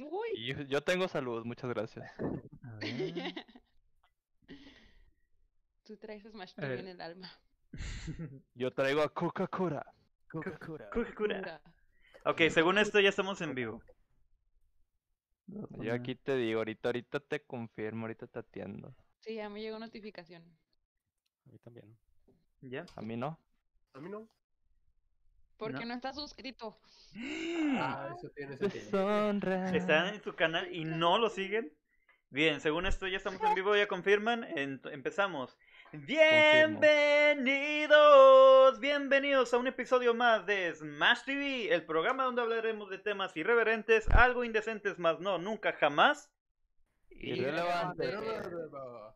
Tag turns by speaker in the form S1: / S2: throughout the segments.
S1: Uy.
S2: Y yo, yo tengo salud, muchas gracias.
S3: A ver.
S1: Tú traes Smash
S3: A ver.
S1: en el alma.
S2: Yo traigo a Coca-Cola.
S3: Coca-Cola. Ok, según esto ya estamos en vivo.
S2: Yo aquí te digo, ahorita, ahorita te confirmo, ahorita te atiendo.
S1: Sí, ya me llegó notificación.
S4: A mí también.
S3: ¿Ya?
S2: A mí no.
S5: A mí no.
S1: Porque
S3: No.
S1: no, está suscrito.
S5: Ah, eso tiene sentido.
S3: Están en su canal y no lo siguen. Bien, según esto ya estamos en vivo, ya confirman. En- empezamos. Bienvenidos, bienvenidos a un episodio más de Smash TV, el programa donde hablaremos de temas irreverentes, algo indecentes, más no, nunca jamás.
S2: Irrelevante.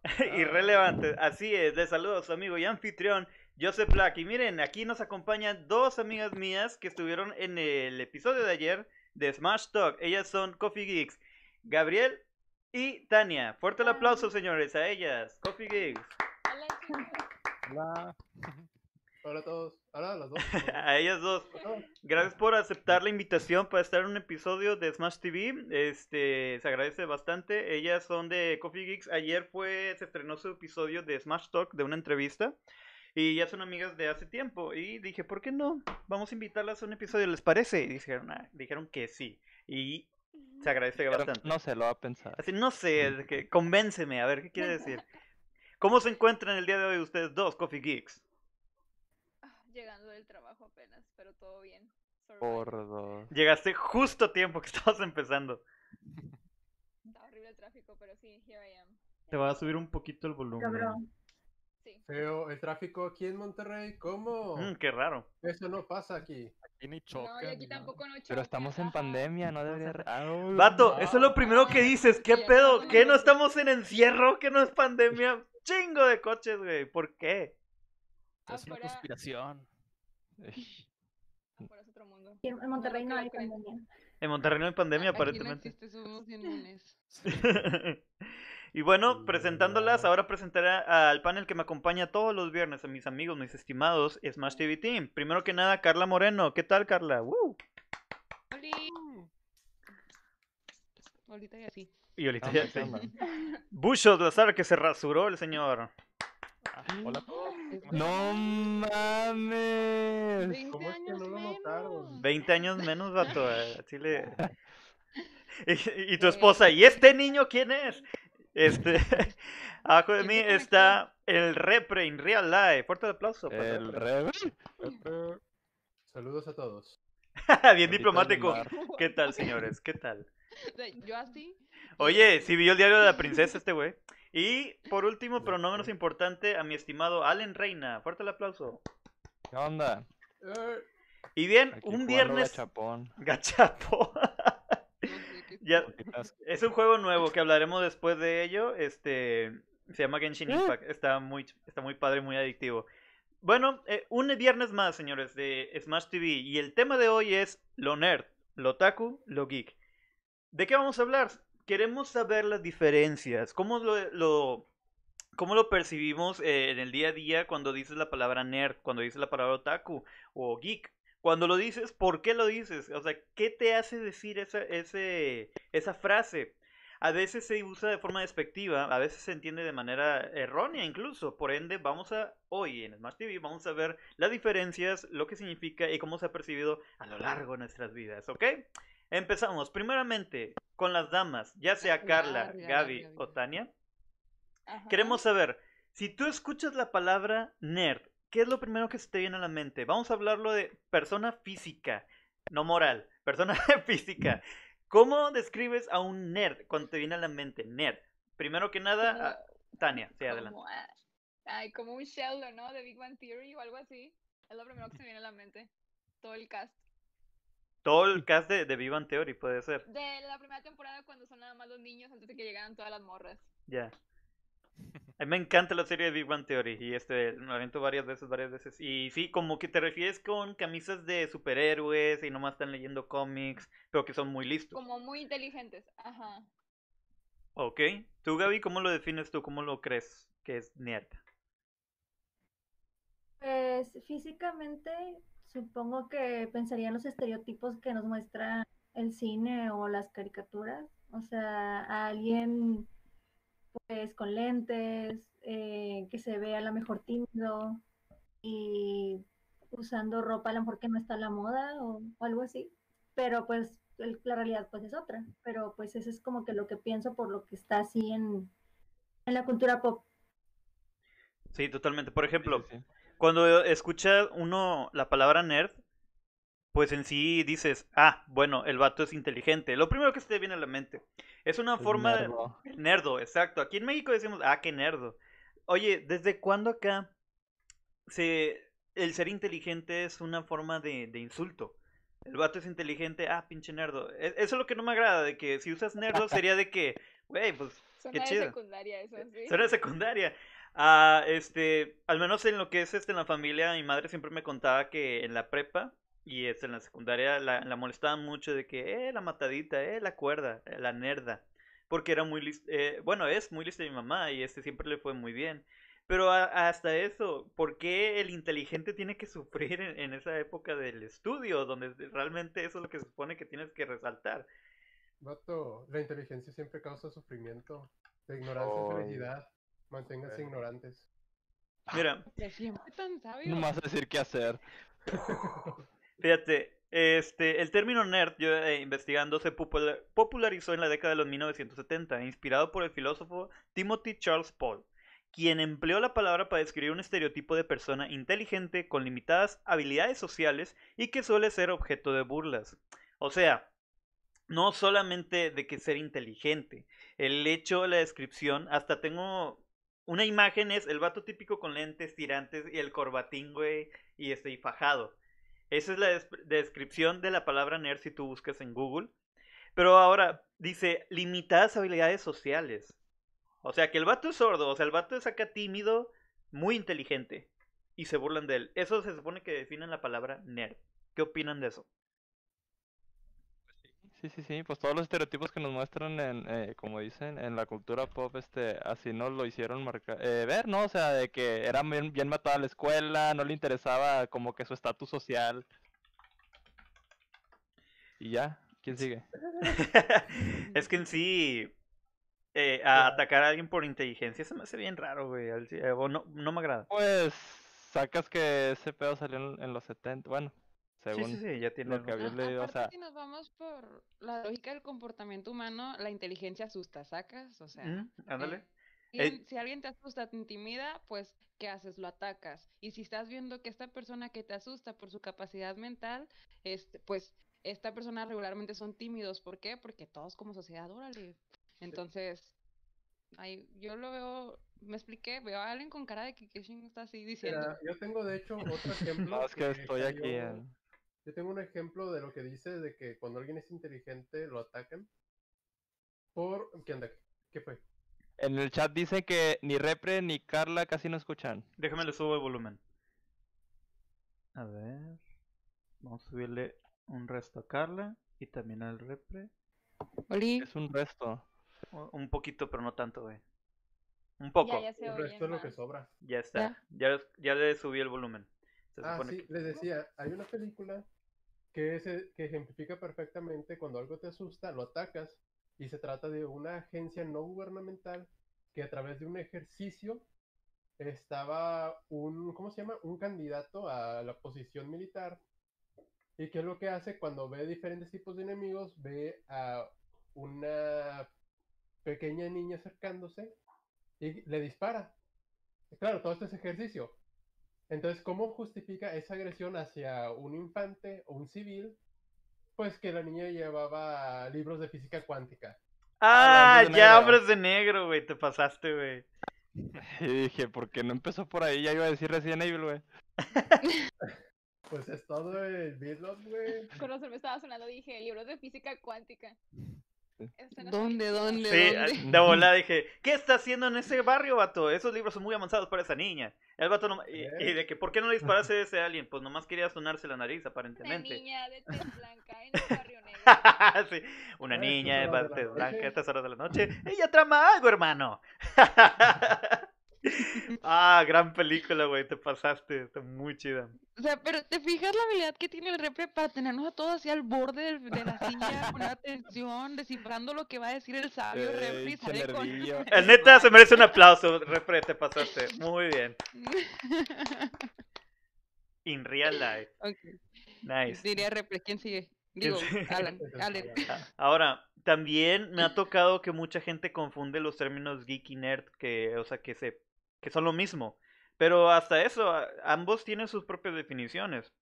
S3: Irrelevante, así es. Les saludo a su amigo y anfitrión Joseph Black. Y miren, aquí nos acompañan dos amigas mías que estuvieron en el episodio de ayer de Smash Talk. Ellas son Coffee Geeks, Gabriel y Tania. Fuerte el aplauso, señores, a ellas. Coffee Geeks.
S4: Hola.
S5: Hola a todos. Hola a las dos.
S3: A ellas dos.
S5: Hola.
S3: Gracias por aceptar la invitación para estar en un episodio de Smash TV. Este, se agradece bastante. Ellas son de Coffee Geeks. Ayer fue, se estrenó su episodio de Smash Talk de una entrevista. Y ya son amigas de hace tiempo. Y dije, ¿por qué no? Vamos a invitarlas a un episodio, ¿les parece? Y dijeron, ah, dijeron que sí. Y se agradece bastante.
S2: no se lo va a pensar.
S3: Así, no sé, es que convénceme, a ver, ¿qué quiere decir? ¿Cómo se encuentran el día de hoy ustedes dos, Coffee Geeks?
S6: Ah, Llegando del trabajo apenas, pero todo bien.
S2: Por dos.
S3: Llegaste justo a tiempo que estabas empezando.
S6: Está horrible el tráfico, pero sí, here I am.
S3: Te va a subir un poquito el volumen.
S7: Cabrón.
S6: Sí.
S5: Feo el tráfico aquí en Monterrey. ¿Cómo?
S3: Mm, qué raro.
S5: Eso no pasa aquí.
S4: Aquí ni
S6: No,
S4: chocan.
S6: y aquí tampoco no
S2: Pero
S6: chocan,
S2: estamos en pandemia, no debería... Ah, uy,
S3: Vato,
S2: no.
S3: eso es lo primero que dices. ¿Qué pedo? ¿Qué no estamos en encierro? ¿Que no es pandemia? Chingo de coches, güey. ¿Por qué?
S4: Es una
S6: Afuera-
S4: conspiración.
S2: Ey,
S6: Afuera es otro mundo.
S7: Aquí en Monterrey no hay pandemia.
S3: En Monterrey no hay pandemia,
S1: Aquí no
S3: aparentemente.
S1: existe, somos inmunes.
S3: y bueno, presentándolas, ahora presentaré al panel que me acompaña todos los viernes, a mis amigos, mis estimados Smash TV Team. Primero que nada, Carla Moreno. ¿Qué tal, Carla? ¡Woo!
S1: Oli. Ahorita y así.
S3: Y ahorita
S2: Ah,
S3: ya
S2: ¿qué
S3: sé.
S2: onda?
S3: Bushos Lazar, que se rasuró el señor.
S4: Ah, hola a todos.
S2: ¡No mames!
S1: 20
S5: ¿Cómo es que
S1: años
S5: no lo notaron?
S1: menos.
S3: 20 años menos, vato. eh, Así y tu
S1: Eh.
S3: esposa, ¿y este niño quién es? Este, abajo de mí
S1: ¿Quién se
S3: está el repre in real life. Fuerte el aplauso. para
S2: El
S3: Repre.
S5: Saludos a todos.
S3: Bien diplomático. ¿Qué tal, señores? ¿Qué tal?
S1: Yo así.
S3: Oye, sí vio el diario de la princesa este güey. Y por último, pero no menos importante, a mi estimado Allen Reina. Fuerte el aplauso.
S2: ¿Qué onda?
S5: Eh,
S3: Y bien,
S2: Aquí
S3: un viernes...
S2: gachapón.
S3: Gachapo. Ya. Es un juego nuevo que hablaremos después de ello. Este se llama Genshin Impact. Está muy, está muy padre, muy adictivo. Bueno, eh, un viernes más, señores, de Smash TV. Y el tema de hoy es lo nerd, lo otaku, lo geek. ¿De qué vamos a hablar? Queremos saber las diferencias. ¿Cómo lo, lo- cómo lo percibimos eh, en el día a día cuando dices la palabra nerd, cuando dices la palabra otaku o geek? Cuando lo dices, ¿por qué lo dices? O sea, ¿qué te hace decir esa, ese, esa frase? A veces se usa de forma despectiva, a veces se entiende de manera errónea incluso. Por ende, vamos a, hoy en Smart TV, vamos a ver las diferencias, lo que significa y cómo se ha percibido a lo largo de nuestras vidas, ¿ok? Empezamos primeramente con las damas, ya sea Carla,
S1: Larga,
S3: Gaby o. Tania.
S6: Ajá.
S3: Queremos saber, si tú escuchas la palabra nerd, ¿qué es lo primero que se te viene a la mente? Vamos a hablarlo de persona física, no moral, persona física. ¿Cómo describes a un nerd cuando te viene a la mente nerd? Primero que nada,
S6: Como-
S3: a- Tania, sí, adelante.
S6: como, ah, ay, como un Sheldon, ¿no? De Big Bang Theory o algo así. Es lo primero que se me viene a la mente. Todo el cast.
S3: Todo el cast de, de Big Bang Theory puede ser,
S6: De la primera temporada cuando son nada más los niños antes de que llegaran todas las morras.
S3: ya. A mí me encanta la serie de Big Bang Theory y este, me la aviento varias veces, varias veces. Y sí, como que te refieres con camisas de superhéroes y nomás están leyendo cómics, pero que son muy listos.
S6: Como muy inteligentes. Ajá.
S3: Ok. ¿Tú, Gaby, cómo lo defines tú? ¿Cómo lo crees que es nerd?
S7: Pues físicamente supongo que pensaría en los estereotipos que nos muestra el cine o las caricaturas. O sea, a alguien pues con lentes, eh, que se ve a lo mejor tímido y usando ropa a lo mejor que no está a la moda o, o algo así. Pero pues el- la realidad pues es otra. Pero pues eso es como que lo que pienso por lo que está así en, en la cultura pop.
S3: Sí, totalmente. Por ejemplo,
S2: Sí, sí, sí.
S3: cuando escucha uno la palabra nerd, pues en sí dices, ah, bueno, el vato es inteligente. Lo primero que se te viene a la mente. Es una
S2: Es
S3: forma de...
S2: nerdo.
S3: Exacto. Aquí en México decimos, ah, qué nerdo. Oye, ¿desde cuándo acá se... el ser inteligente es una forma de, de insulto? El vato es inteligente, ah, pinche nerdo. E- Eso es lo que no me agrada, de que si usas nerdo sería de que, güey, pues
S6: Suena de
S3: chido.
S6: secundaria eso, sí.
S3: Suena de secundaria. Ah, este, al menos en lo que es este en la familia, mi madre siempre me contaba que en la prepa y este, en la secundaria la, la molestaba mucho de que, eh, la matadita, eh, la cuerda, eh, la nerda. Porque era muy lista, bueno, es muy lista mi mamá y este siempre le fue muy bien. Pero a- hasta eso, ¿por qué el inteligente tiene que sufrir en, en esa época del estudio, donde realmente eso es lo que se supone que tienes que resaltar?
S5: Vato, la inteligencia siempre causa sufrimiento. La ignorancia
S2: Ay.
S5: es felicidad. Manténganse
S2: Bueno.
S5: ignorantes.
S3: Mira,
S1: siempre tan sabio.
S2: No más decir qué hacer.
S3: Fíjate, este, el término nerd, yo eh, investigando, se popula- popularizó en la década de los 1970, inspirado por el filósofo Timothy Charles Paul, quien empleó la palabra para describir un estereotipo de persona inteligente con limitadas habilidades sociales y que suele ser objeto de burlas. O sea, no solamente de que ser inteligente, el hecho, la descripción, hasta tengo una imagen es el vato típico con lentes tirantes y el corbatín, güey, y este, y fajado. Esa es la des- descripción de la palabra nerd si tú buscas en Google. Pero ahora dice limitadas habilidades sociales. O sea que el vato es sordo, o sea, el vato es acá tímido, muy inteligente. Y se burlan de él. Eso se supone que define la palabra nerd. ¿Qué opinan de eso?
S2: Sí, sí, sí, pues todos los estereotipos que nos muestran en, eh, como dicen, en la cultura pop, este, así nos lo hicieron marcar, eh, ver, ¿no? O sea, de que era bien, bien matado a la escuela, no le interesaba como que su estatus social. Y ya, ¿quién sigue?
S3: es que en sí, eh, a atacar a alguien por inteligencia se me hace bien raro, güey. eh, no, no me agrada.
S2: Pues, sacas que ese pedo salió en, en los 70, bueno, según
S3: sí, sí, ya tiene.
S2: lo que había leído, o
S1: aparte,
S2: sea,
S1: si nos vamos por la lógica del comportamiento humano, la inteligencia asusta, ¿sacas? O sea,
S3: Mm, Ándale.
S1: eh,
S3: Eh,
S1: si alguien te asusta, te intimida, pues, ¿qué haces? Lo atacas. Y si estás viendo que esta persona que te asusta por su capacidad mental, este, pues, esta persona regularmente son tímidos. ¿Por qué? Porque todos como sociedad, órale. Entonces, ahí, yo lo veo, me expliqué, veo a alguien con cara de que qué chingo está así diciendo.
S5: Mira, yo tengo de hecho otro ejemplo.
S2: no, es que estoy aquí en...
S5: Yo tengo un ejemplo de lo que dice de que cuando alguien es inteligente lo atacan. Por. ¿Qué onda? ¿Qué fue?
S2: En el chat dice que ni Repre ni Carla casi no escuchan.
S3: Déjame le subo el volumen. A ver. Vamos a subirle un resto a Carla y también al repre.
S1: Oli,
S2: Es un resto.
S3: Un poquito, pero no tanto, güey. Un poco.
S6: Ya, ya se
S5: El
S6: oye
S5: resto es lo que sobra.
S3: Ya está. Ya, ya le subí el volumen. Se
S5: Ah,
S3: supone
S5: sí,
S3: que-
S5: les decía, hay una película que, que ejemplifica perfectamente cuando algo te asusta, lo atacas, y se trata de una agencia no gubernamental que a través de un ejercicio estaba un, ¿cómo se llama? Un candidato a la posición militar. ¿Y qué es lo que hace cuando ve diferentes tipos de enemigos? Ve a una pequeña niña acercándose y le dispara. Claro, todo esto es ejercicio. Entonces, ¿cómo justifica esa agresión hacia un infante o un civil? Pues que la niña llevaba libros de física cuántica.
S3: Ah, ya, hombres de negro, güey. Te pasaste, güey.
S2: Y dije, ¿por qué no empezó por ahí? Ya iba a decir Resident Evil, güey.
S5: Pues es todo el Beatles, güey.
S6: Con razón me estaba sonando, dije, libros de física cuántica.
S1: ¿Dónde, dónde,
S3: Sí,
S1: dónde?
S3: de volada dije, ¿qué está haciendo en ese barrio, vato? Esos libros son muy avanzados para esa niña. El vato no... Y, y de que, ¿por qué no le disparaste a ese alien? Pues nomás quería sonarse la nariz,
S6: Una
S3: aparentemente.
S6: niña de tez blanca en el barrio negro.
S3: sí, una niña de parte blanca a estas horas de la noche. Ella trama algo, hermano. Ah, gran película, güey, te pasaste, está muy chida.
S1: O sea, pero ¿te fijas la habilidad que tiene el repre para tenernos a todos así al borde del- de, la silla, con atención, descifrando lo que va a decir el sabio repre y
S2: Ey,
S1: sale con...
S2: nerdillo.
S3: El neta se merece un aplauso, Repre, te pasaste, muy bien. In real life,
S1: Ok,
S3: nice.
S1: Diría repre, ¿quién sigue? Digo? Alan, Alan.
S3: Ahora, también me ha tocado que mucha gente confunde los términos geek y nerd, que, o sea, que se, que son lo mismo. Pero hasta eso, a- ambos tienen sus propias definiciones.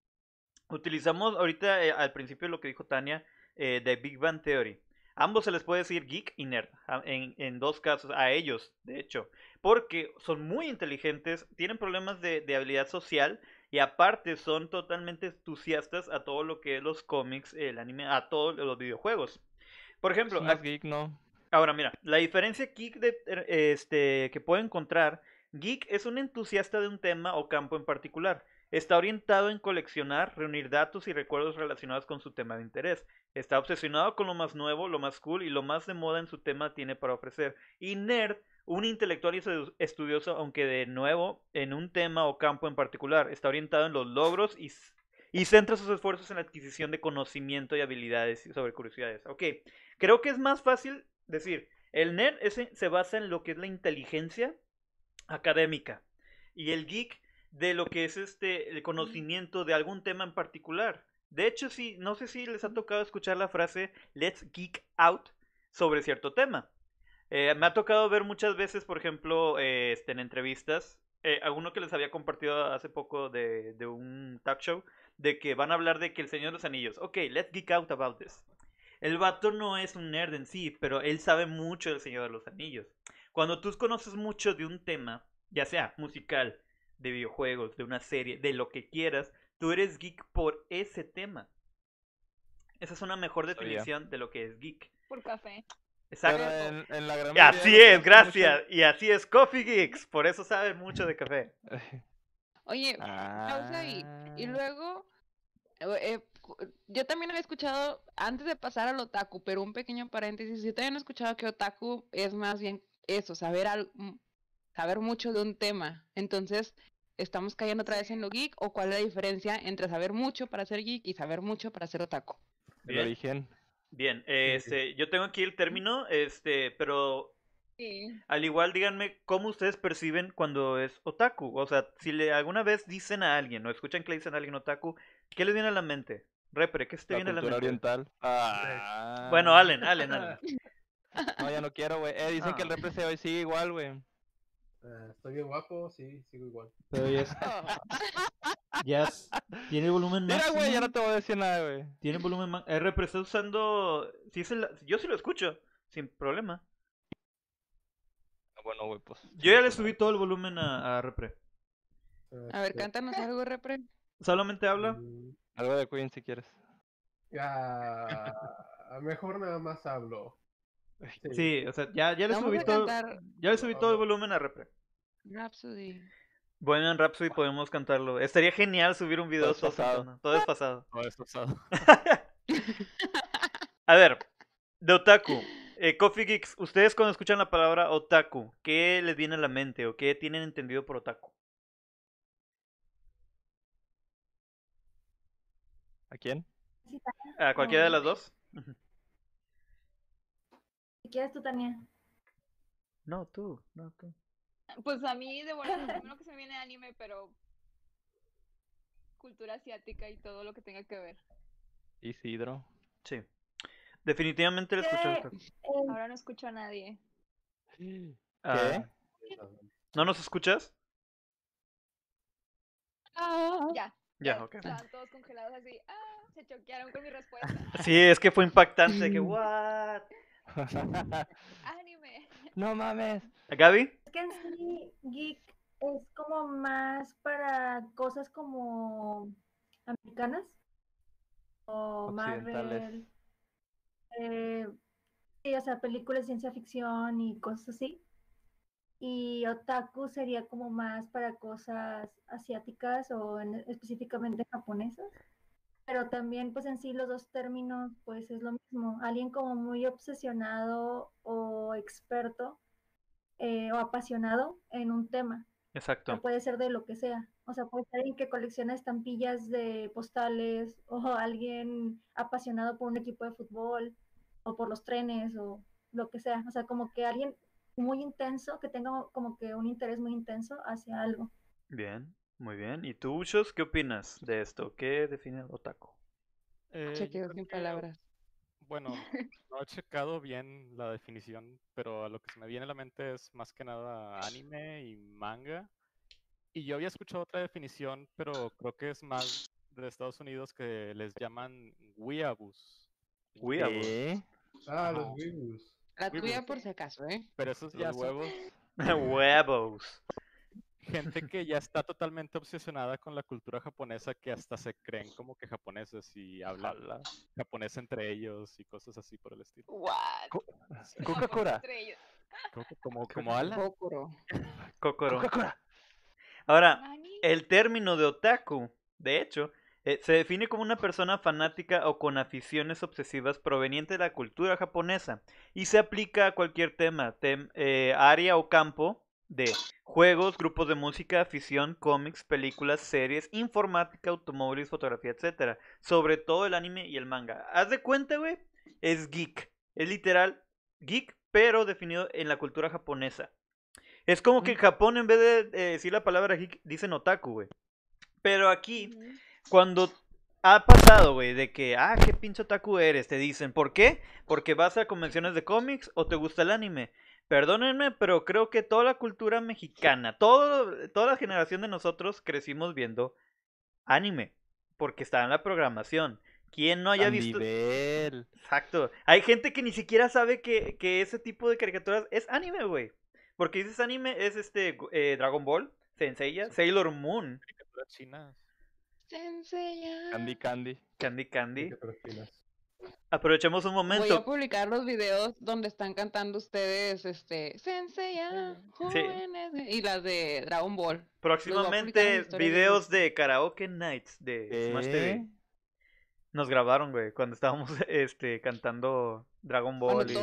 S3: Utilizamos ahorita eh, al principio lo que dijo Tania eh, de Big Bang Theory. Ambos se les puede decir geek y nerd, a- en, en dos casos, a ellos, de hecho, porque son muy inteligentes, tienen problemas de, de habilidad social y aparte son totalmente entusiastas a todo lo que es los cómics, el anime, a todos los videojuegos. Por ejemplo,
S2: más
S3: ac-
S2: geek, ¿no?
S3: Ahora, mira, la diferencia geek de, er, este, que puedo encontrar, geek es un entusiasta de un tema o campo en particular. Está orientado en coleccionar, reunir datos y recuerdos relacionados con su tema de interés. Está obsesionado con lo más nuevo, lo más cool y lo más de moda en su tema tiene para ofrecer. Y nerd, un intelectual y estu- estudioso, aunque de nuevo en un tema o campo en particular. Está orientado en los logros y, centra sus esfuerzos en la adquisición de conocimiento y habilidades sobre curiosidades. Ok, creo que es más fácil decir, el nerd se basa en lo que es la inteligencia académica y el geek de lo que es este el conocimiento de algún tema en particular. De hecho, sí, no sé si les ha tocado escuchar la frase let's geek out sobre cierto tema. Eh, me ha tocado ver muchas veces, por ejemplo, eh, este, en entrevistas, eh, alguno que les había compartido hace poco de, de un talk show, de que van a hablar de que el Señor de los Anillos, ok, let's geek out about this. El vato no es un nerd en sí, pero él sabe mucho del Señor de los Anillos. Cuando tú conoces mucho de un tema, ya sea musical, de videojuegos, de una serie, de lo que quieras, tú eres geek por ese tema. Esa es una mejor definición de lo que es geek.
S6: Por café.
S3: Exacto.
S2: En, en la gran
S3: Y así es, gracias. Y así es Coffee Geeks. Por eso sabe mucho de café.
S1: Oye, pausa ahí. Y
S2: Ah.
S1: luego, eh, yo también había escuchado, antes de pasar al otaku, pero un pequeño paréntesis, yo también he escuchado que otaku es más bien eso, saber, al- m- saber mucho de un tema. Entonces, ¿estamos cayendo otra vez en lo geek o cuál es la diferencia entre saber mucho para ser geek y saber mucho para ser otaku?
S2: El
S3: Bien.
S2: origen.
S3: Bien, este, yo tengo aquí el término, este, pero
S6: Sí.
S3: al igual díganme cómo ustedes perciben cuando es otaku. O sea, si le alguna vez dicen a alguien o escuchan que le dicen a alguien otaku, ¿qué les viene a la mente? Repre, ¿qué se te
S2: La
S3: viene a la mente?
S2: oriental. Ah.
S3: Bueno, Allen, Allen, Allen.
S2: No, ya no quiero, güey. Eh, dicen que el
S3: Ah.
S2: repre hoy sigue igual, güey.
S5: Ah, estoy bien guapo, sí, sigo igual.
S8: Pero ya ya tiene volumen
S2: Mira,
S8: máximo.
S2: güey, ya no te voy a decir nada, güey.
S3: Tiene volumen más. Eh, Repre, está usando. Sí, es el- Yo sí lo escucho, sin problema.
S2: Ah, Bueno, güey, pues.
S3: Yo ya le subí todo el volumen a, a Repre.
S1: A ver,
S5: Este,
S1: cántanos algo, repre.
S3: Solamente habla.
S2: Algo de Queen si quieres.
S5: ah, mejor nada más hablo.
S3: Sí, o sea, ya, ya le subí todo.
S1: cantar
S3: Ya le subí todo el volumen a Repre.
S1: Rhapsody.
S3: Bueno, en Rhapsody podemos cantarlo. Estaría genial subir un video
S2: Todo es pasado.
S3: Todo es pasado.
S4: Todo es pasado.
S3: A ver, de otaku. Eh, Coffee Geeks, ustedes cuando escuchan la palabra otaku, ¿qué les viene a la mente o qué tienen entendido por otaku?
S2: ¿A quién?
S3: ¿A cualquiera de las dos?
S7: Quieres tú, Tania.
S3: No, tú, no, tú.
S6: Pues a mí, de bueno, lo primero que se me viene anime, pero cultura asiática y todo lo que tenga que ver.
S2: Isidro.
S3: Sí. Definitivamente le escuché
S7: ¿Qué? Eh,
S6: Ahora no escucho a nadie.
S3: Ah, ¿No nos escuchas?
S6: Ya.
S3: Ya, ok.
S6: Estaban todos congelados así. Ah, se choquearon con mi respuesta.
S3: Sí, es que fue impactante. que, what?
S6: Anime.
S2: no mames.
S3: ¿Gaby?
S7: Es que en sí, geek es como más para cosas como americanas o. Marvel. eh, sí, o sea, películas de ciencia ficción y cosas así. Y otaku sería como más para cosas asiáticas o en- específicamente japonesas. Pero también, pues en sí, los dos términos, pues es lo mismo. Alguien como muy obsesionado o experto eh, o apasionado en un tema. O
S3: Exacto.
S7: puede ser de lo que sea. O sea, puede ser alguien que colecciona estampillas de postales o alguien apasionado por un equipo de fútbol o por los trenes o lo que sea. O sea, como que alguien muy intenso, que tenga como que un interés muy intenso hacia algo.
S3: Bien, muy bien. ¿Y tú, Ushos, qué opinas de esto? ¿Qué define el otaku?
S4: Eh, creo
S1: sin
S4: que,
S1: palabras.
S4: Bueno, no he checado bien la definición, pero a lo que se me viene a la mente es más que nada anime y manga. Y yo había escuchado otra definición, pero creo que es más de Estados Unidos que les llaman weeaboos.
S3: Weeaboo.
S2: ¿Qué?
S5: Ah,
S4: Ajá.
S5: los Weeaboos.
S1: La tuya por si acaso, ¿eh?
S4: Pero esos ya
S2: huevos.
S3: Huevos.
S4: Gente que ya está totalmente obsesionada con la cultura japonesa que hasta se creen como que japoneses y hablan japonés entre ellos y cosas así por el estilo.
S2: Coca-Cola.
S6: Entre ellos.
S4: Como, como, como Alan.
S1: Kokoro.
S3: Kokoro.
S2: Coca-Cola.
S3: Ahora,
S6: Nani.
S3: el término de otaku, de hecho, eh, se define como una persona fanática o con aficiones obsesivas proveniente de la cultura japonesa y se aplica a cualquier tema, tem- eh, área o campo de juegos, grupos de música, afición, cómics, películas, series, informática, automóviles, fotografía, etcétera. Sobre todo el anime y el manga. Haz de cuenta, güey, es geek. Es literal geek, pero definido en la cultura japonesa. Es como que en Japón, en vez de eh, decir la palabra geek, dicen otaku, güey. Pero aquí, cuando ha pasado, güey, de que, ah, qué pinche otaku eres, te dicen, ¿por qué? Porque vas a convenciones de cómics o te gusta el anime. Perdónenme, pero creo que toda la cultura mexicana, todo, toda la generación de nosotros crecimos viendo anime, porque está en la programación. ¿Quién no haya
S2: A
S3: visto?
S2: nivel.
S3: Exacto. Hay gente que ni siquiera sabe que, que ese tipo de caricaturas es anime, güey. Porque dices anime es este eh, Dragon Ball, Senseiya, Sailor Moon,
S4: Caricaturas chinas.
S1: Senseiya.
S2: Candy Candy.
S3: Candy Candy.
S5: Caricaturas chinas.
S3: Aprovechemos un
S1: Voy a
S3: momento.
S1: publicar los videos donde están cantando ustedes, este, Senseiya, jóvenes, y las de Dragon Ball.
S3: Próximamente
S1: de
S3: videos de karaoke nights de Smash TV.
S2: ¿Qué?
S3: Nos grabaron, güey, cuando estábamos este cantando Dragon Ball. Y-.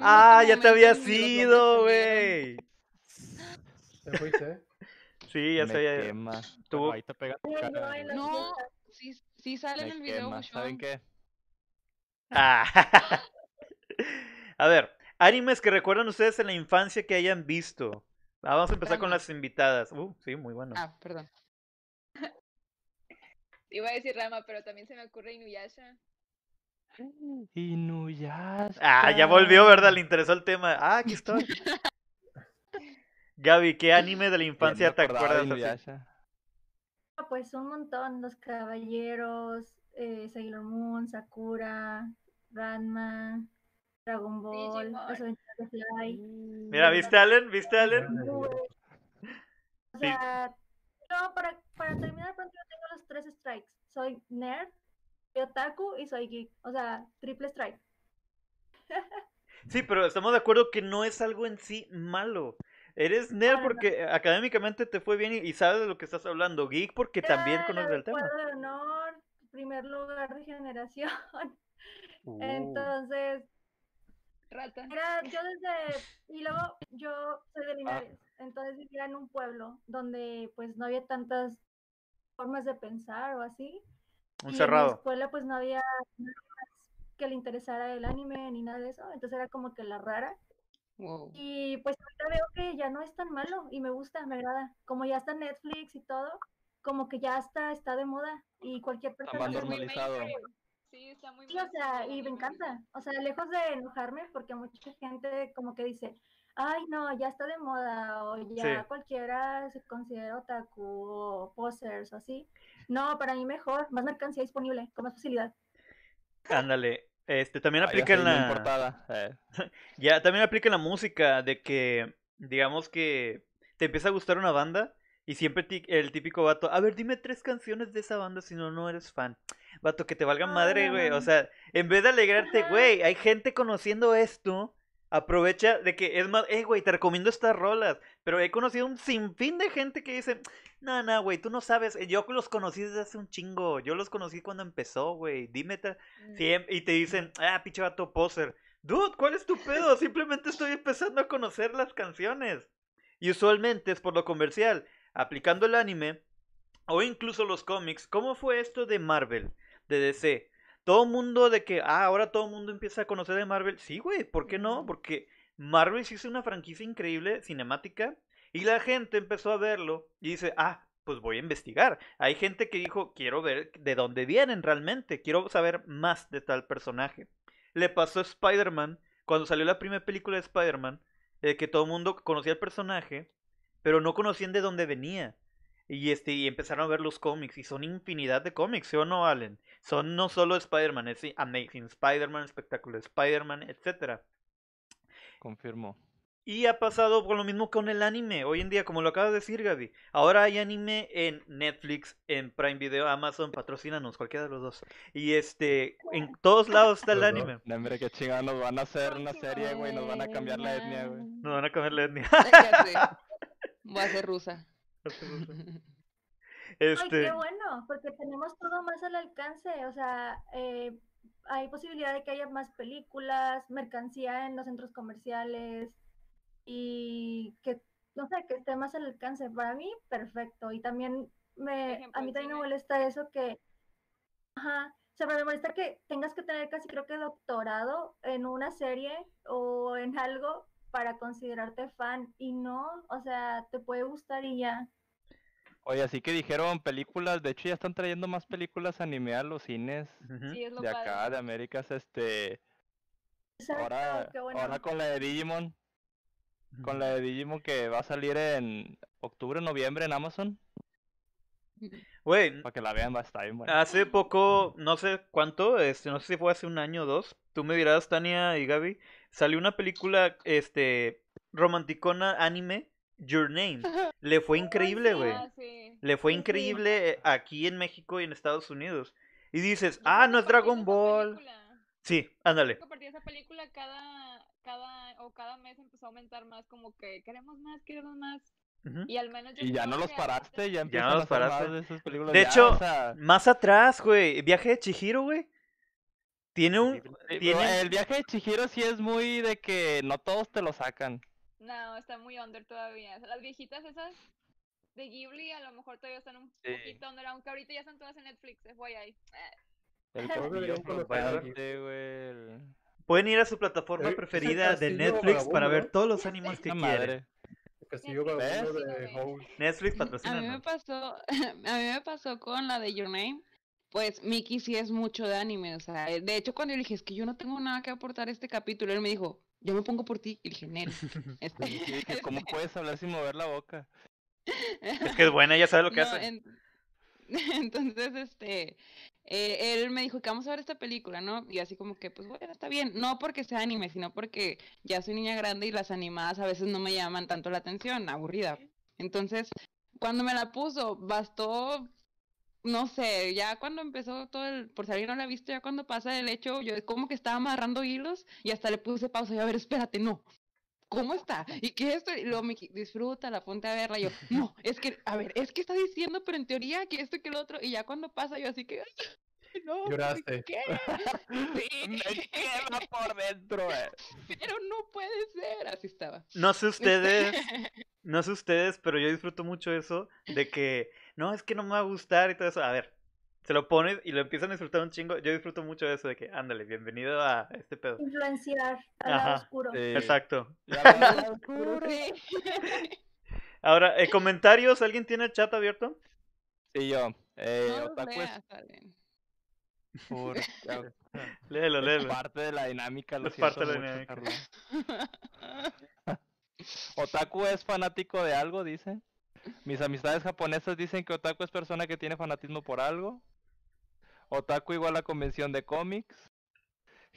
S3: Ah, ya te había
S1: momento
S3: sido, güey.
S5: ¿Te fuiste?
S3: Sí, ya.
S4: Bueno,
S3: Tuvo-
S4: ahí te pegan tu
S7: Ay,
S4: cara.
S7: no,
S1: sí, sí sale en
S2: Me
S1: el video.
S2: quema. ¿Saben qué?
S3: Ah. A ver, animes que recuerdan ustedes en la infancia que hayan visto. Ah, vamos a empezar con las invitadas. Uh, sí, muy bueno.
S1: Ah, perdón.
S6: Iba a decir Rama, pero también se me ocurre Inuyasha.
S2: Inuyasha.
S3: Ah, ya volvió, ¿verdad? Le interesó el tema. Ah, aquí estoy. Gaby, ¿qué anime de la infancia te acuerdas.
S7: Ah, Pues un montón, los caballeros, eh, Sailor Moon, Sakura, Ranma, Dragon Ball, las aventuras de Fly.
S3: Mira, ¿viste Allen? ¿Viste Allen?
S7: O sea, yo para, para terminar pronto yo tengo los tres strikes. Soy nerd, soy otaku y soy geek. O sea, triple strike.
S3: Sí, pero estamos de acuerdo que no es algo en sí malo. Eres nerd
S7: No, no, no.
S3: porque académicamente te fue bien y, y sabes de lo que estás hablando. Geek porque también conoces el tema.
S7: honor, primer lugar de generación.
S3: Uh,
S7: Entonces,
S6: Rata.
S7: Era yo desde, y luego yo soy de Linares, entonces vivía en un pueblo donde pues no había tantas formas de pensar o así.
S3: un
S7: y en mi
S3: cerrado.
S7: escuela pues no había nada más que le interesara el anime ni nada de eso, entonces era como que la rara.
S1: Wow.
S7: Y pues ahorita veo que ya no es tan malo y me gusta, me agrada. Como ya está Netflix y todo, como que ya está, está de moda y cualquier persona
S2: más
S7: que-
S6: Es muy
S2: normalizado.
S6: Sí, está muy
S7: Sí, o sea, y me encanta. O sea, lejos de enojarme, porque mucha gente como que dice, ay, no, ya está de moda, o ya
S3: Sí.
S7: cualquiera se considera otaku o posers o así. No, para mí mejor, más mercancía disponible, con más facilidad.
S3: Ándale. Este, también
S2: Ah,
S3: aplica en la.
S2: importada. Eh,
S3: Ya, también aplica en la música de que, digamos que te empieza a gustar una banda y siempre el típico vato, a ver, dime tres canciones de esa banda si no, no eres fan. Vato, que te valga madre, güey. O
S7: Ah.
S3: sea, en vez de alegrarte, güey, hay gente conociendo esto. Aprovecha de que es más, eh, güey, te recomiendo estas rolas. Pero he conocido un sinfín de gente que dice, no, no, güey, tú no sabes. eh, Yo los conocí desde hace un chingo. Yo los conocí cuando empezó, güey. Dime,
S6: Mm.
S3: Siem- y te dicen, ah, pinche vato poser. Dude, ¿cuál es tu pedo? Simplemente estoy empezando a conocer las canciones. Y usualmente es por lo comercial. Aplicando el anime o incluso los cómics. ¿Cómo fue esto de Marvel? De DC. Todo mundo de que, ah, ahora todo el mundo empieza a conocer de Marvel. Sí, güey, ¿por qué no? Porque Marvel sí es una franquicia increíble, cinemática. Y la gente empezó a verlo y dice, ah, pues voy a investigar. Hay gente que dijo, quiero ver de dónde vienen realmente, quiero saber más de tal personaje. Le pasó a Spider-Man, cuando salió la primera película de Spider-Man, eh, que todo el mundo conocía el personaje, pero no conocían de dónde venía. Y, este, y empezaron a ver los cómics, y son infinidad de cómics, ¿sí o no, Allen? Son no solo Spider-Man, es Amazing Spider-Man, Espectacular Spider-Man, etc.
S2: Confirmo.
S3: Y ha pasado con lo mismo con el anime. Hoy en día, como lo acabas de decir, Gaby. Ahora hay anime en Netflix, en Prime Video, Amazon, patrocínanos, cualquiera de los dos. Y este, en todos lados está el anime.
S2: No, hombre, qué chingada, nos van a hacer una serie, güey, nos van a cambiar la etnia, güey.
S3: Nos van a cambiar la etnia.
S1: Voy a ser rusa.
S7: Ay,
S3: Este,
S7: qué bueno, porque tenemos todo más al alcance. O sea, eh, hay posibilidad de que haya más películas, mercancía en los centros comerciales y que, no sé, que esté más al alcance. Para mí, perfecto. Y también me,
S6: ejemplo,
S7: a mí también me molesta eso que, ajá, o sea, me molesta que tengas que tener casi creo que doctorado en una serie o en algo para considerarte fan y no, o sea, te puede gustar y ya.
S2: Oye, así que dijeron películas, de hecho ya están trayendo más películas anime a los cines
S3: ujú.
S6: Sí, es lo
S2: de acá,
S6: padre.
S2: de Américas, este,
S7: Exacto,
S2: ahora,
S7: qué bueno.
S2: ahora con la de Digimon, con la de Digimon que va a salir en octubre, noviembre en Amazon,
S3: Güey,
S2: para que la vean, va a estar bien buena.
S3: hace poco, no sé cuánto, este, no sé si fue hace un año o dos, tú me dirás, Tania y Gaby, salió una película, este, romanticona anime, Your Name. Le fue increíble, güey.
S6: Ah, sí.
S3: Le fue
S7: Sí, sí.
S3: increíble eh, aquí en México y en Estados Unidos. Y dices,
S6: Yo
S3: ah, no es Dragon Ball.
S6: película-
S3: Sí, ándale.
S6: creo que a partir de esa película cada, cada, o cada mes empezó a aumentar más, como que queremos más, queremos más. Y al menos yo
S2: Y ya no los paraste, ya empiezan
S3: los
S2: a hacer más
S3: paraste.
S2: de esas películas.
S3: De
S2: ya,
S3: hecho,
S2: o sea,
S3: Más atrás, güey, Viaje de Chihiro, güey. Tiene un...
S2: sí, pero
S3: tiene-
S2: el viaje de Chihiro sí es muy de que no todos te lo sacan.
S6: No, está muy under todavía. O sea, las viejitas esas de Ghibli a lo mejor todavía están un
S2: Sí.
S6: poquito under, aunque ahorita ya están todas en Netflix. Eh,
S2: El
S5: deberían
S2: castillo
S5: conocer.
S2: flotante, güey. el-
S3: Pueden ir a su plataforma
S5: Eh, es el
S3: preferida de Netflix para ver
S5: ¿no?
S3: todos los animes que quieren.
S5: El.
S3: Netflix
S1: A mí me
S3: patrocina.
S1: pasó, a mí me pasó con la de Your Name. Pues Mickey sí es mucho de anime, o sea, de hecho cuando yo le dije, es que yo no tengo nada que aportar a este capítulo, él me dijo, yo me pongo por ti, y dije, Nel, este,
S2: Sí, dije, ¿cómo puedes hablar sin mover la boca?
S3: Es que es buena, ella sabe lo que
S1: No,
S3: hace.
S1: en- Entonces, este, eh, él me dijo que vamos a ver esta película, ¿no? Y así como que, pues bueno, está bien. No porque sea anime, sino porque ya soy niña grande y las animadas a veces no me llaman tanto la atención, aburrida. Entonces, cuando me la puso, bastó, no sé, ya cuando empezó todo el, por si alguien no la ha visto, ya cuando pasa el hecho, yo como que estaba amarrando hilos y hasta le puse pausa y a ver, espérate, no. ¿Cómo está? ¿Y qué es esto? Y luego me disfruta, la ponte a verla. Y yo, no, es que, a ver, es que está diciendo, pero en teoría que esto y que lo otro. Y ya cuando pasa, yo así que, "Ay, no, ¿por
S5: Lloraste.
S1: qué? Sí,
S2: Me quema por dentro, eh.
S1: pero no puede ser. Así estaba.
S3: No sé ustedes, no sé ustedes, pero yo disfruto mucho eso de que, no, es que no me va a gustar y todo eso. A ver, se lo pones y lo empiezan a disfrutar un chingo. Yo disfruto mucho de eso de que, ándale, bienvenido a este pedo.
S7: Influenciar al
S3: Ajá,
S7: lado oscuro.
S2: Sí.
S3: Exacto.
S2: Oscuro.
S3: Ahora, eh, comentarios, ¿alguien tiene el chat abierto?
S2: Sí, yo. Eh,
S1: No
S2: otaku es por-
S3: Léelo, léelo.
S2: parte de la dinámica, lo
S3: Es parte de la
S2: mucho,
S3: dinámica.
S2: Otaku es fanático de algo, dice. Mis amistades japonesas dicen que otaku es persona que tiene fanatismo por algo. Otaku igual a convención de cómics.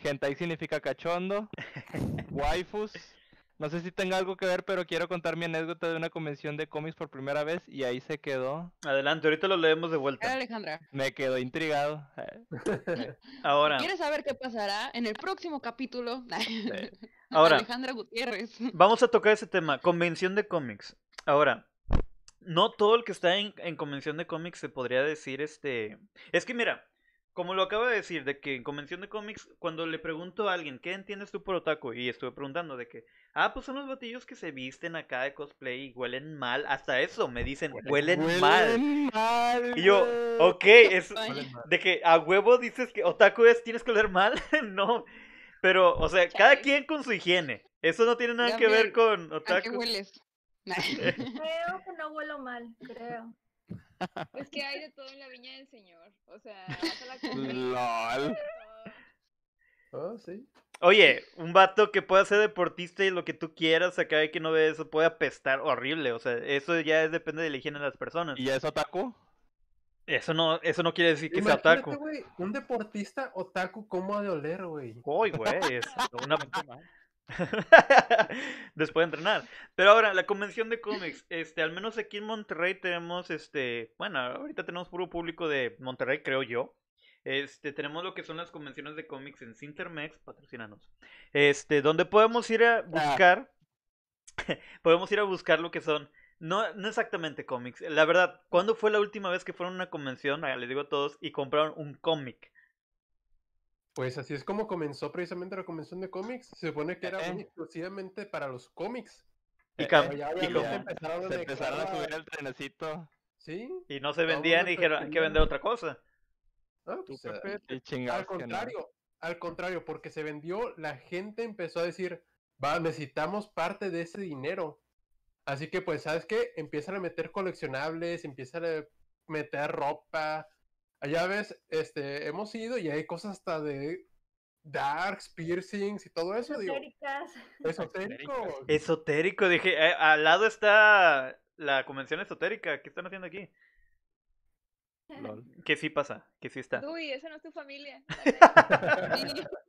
S2: Hentai significa cachondo. Waifus. No sé si tenga algo que ver, pero quiero contar mi anécdota de una convención de cómics por primera vez y ahí se quedó.
S3: Adelante, ahorita lo leemos de
S1: Era
S3: vuelta.
S1: Alejandra.
S2: Me quedó intrigado.
S3: Ahora,
S1: ¿Quieres saber qué pasará en el próximo capítulo?
S3: Ahora.
S1: Alejandra Gutiérrez.
S3: vamos a tocar ese tema, convención de cómics. Ahora, no todo el que está en, en convención de cómics se podría decir este... Es que mira, como lo acabo de decir, de que en convención de cómics, cuando le pregunto a alguien, ¿qué entiendes tú por otaku? Y estuve preguntando de que, ah, pues son los batillos que se visten acá de cosplay y huelen mal. Hasta eso me dicen, huelen, mal.
S2: Huelen mal,
S3: Y yo, ok, es de que a huevo dices que otaku es, tienes que oler mal. no, pero, o sea, cada quien con su higiene. Eso no tiene nada que ver con
S1: ¿A qué
S3: otaku.
S1: hueles?
S7: Creo que no huelo mal, creo.
S6: Es que hay de todo en la viña del señor. O sea, vas a la comida,
S2: LOL.
S5: Ah, sí.
S3: Oye, un vato que pueda ser deportista y lo que tú quieras acá y que no ve eso puede apestar horrible. O sea, eso ya es, depende de la higiene de las personas.
S2: ¿Y ya es otaku?
S3: Eso no, eso no quiere decir que sea otaku.
S5: un deportista otaku, ¿cómo ha de oler, güey?
S3: Uy, güey, es una... Después de entrenar. Pero ahora, la convención de cómics, este, al menos aquí en Monterrey tenemos, este, bueno, ahorita tenemos puro público de Monterrey, creo yo. Este, tenemos lo que son las convenciones de cómics en Cintermex, patrocinanos. Este, donde podemos ir a buscar, podemos ir a buscar lo que son, no, no exactamente cómics. La verdad, ¿cuándo fue la última vez que fueron a una convención? Ah, les digo a todos, y compraron un cómic.
S5: Pues así es como comenzó precisamente la convención de cómics. Se supone que era
S2: Eh.
S5: exclusivamente para los cómics.
S3: Y,
S2: Eh,
S3: cam-
S5: Pero ya
S3: y como-
S5: empezaron a
S2: Se empezaron a subir al trenecito.
S5: Sí.
S3: y no se vendían y dijeron, hay que vender otra cosa.
S5: Ah,
S4: Tú,
S5: pues, al
S2: no.
S5: contrario, al contrario, porque se vendió, la gente empezó a decir, va, necesitamos parte de ese dinero. Así que, pues, ¿sabes qué? Empiezan a meter coleccionables, empiezan a meter ropa. Allá ves, este, hemos ido y hay cosas hasta de darks, piercings y todo eso, digo,
S7: Esotéricas.
S5: esotérico.
S3: Esotérico, dije, eh, al lado está la convención esotérica. ¿Qué están haciendo aquí?
S2: Lol.
S3: Que sí pasa, que sí está.
S6: Uy, esa no es tu familia.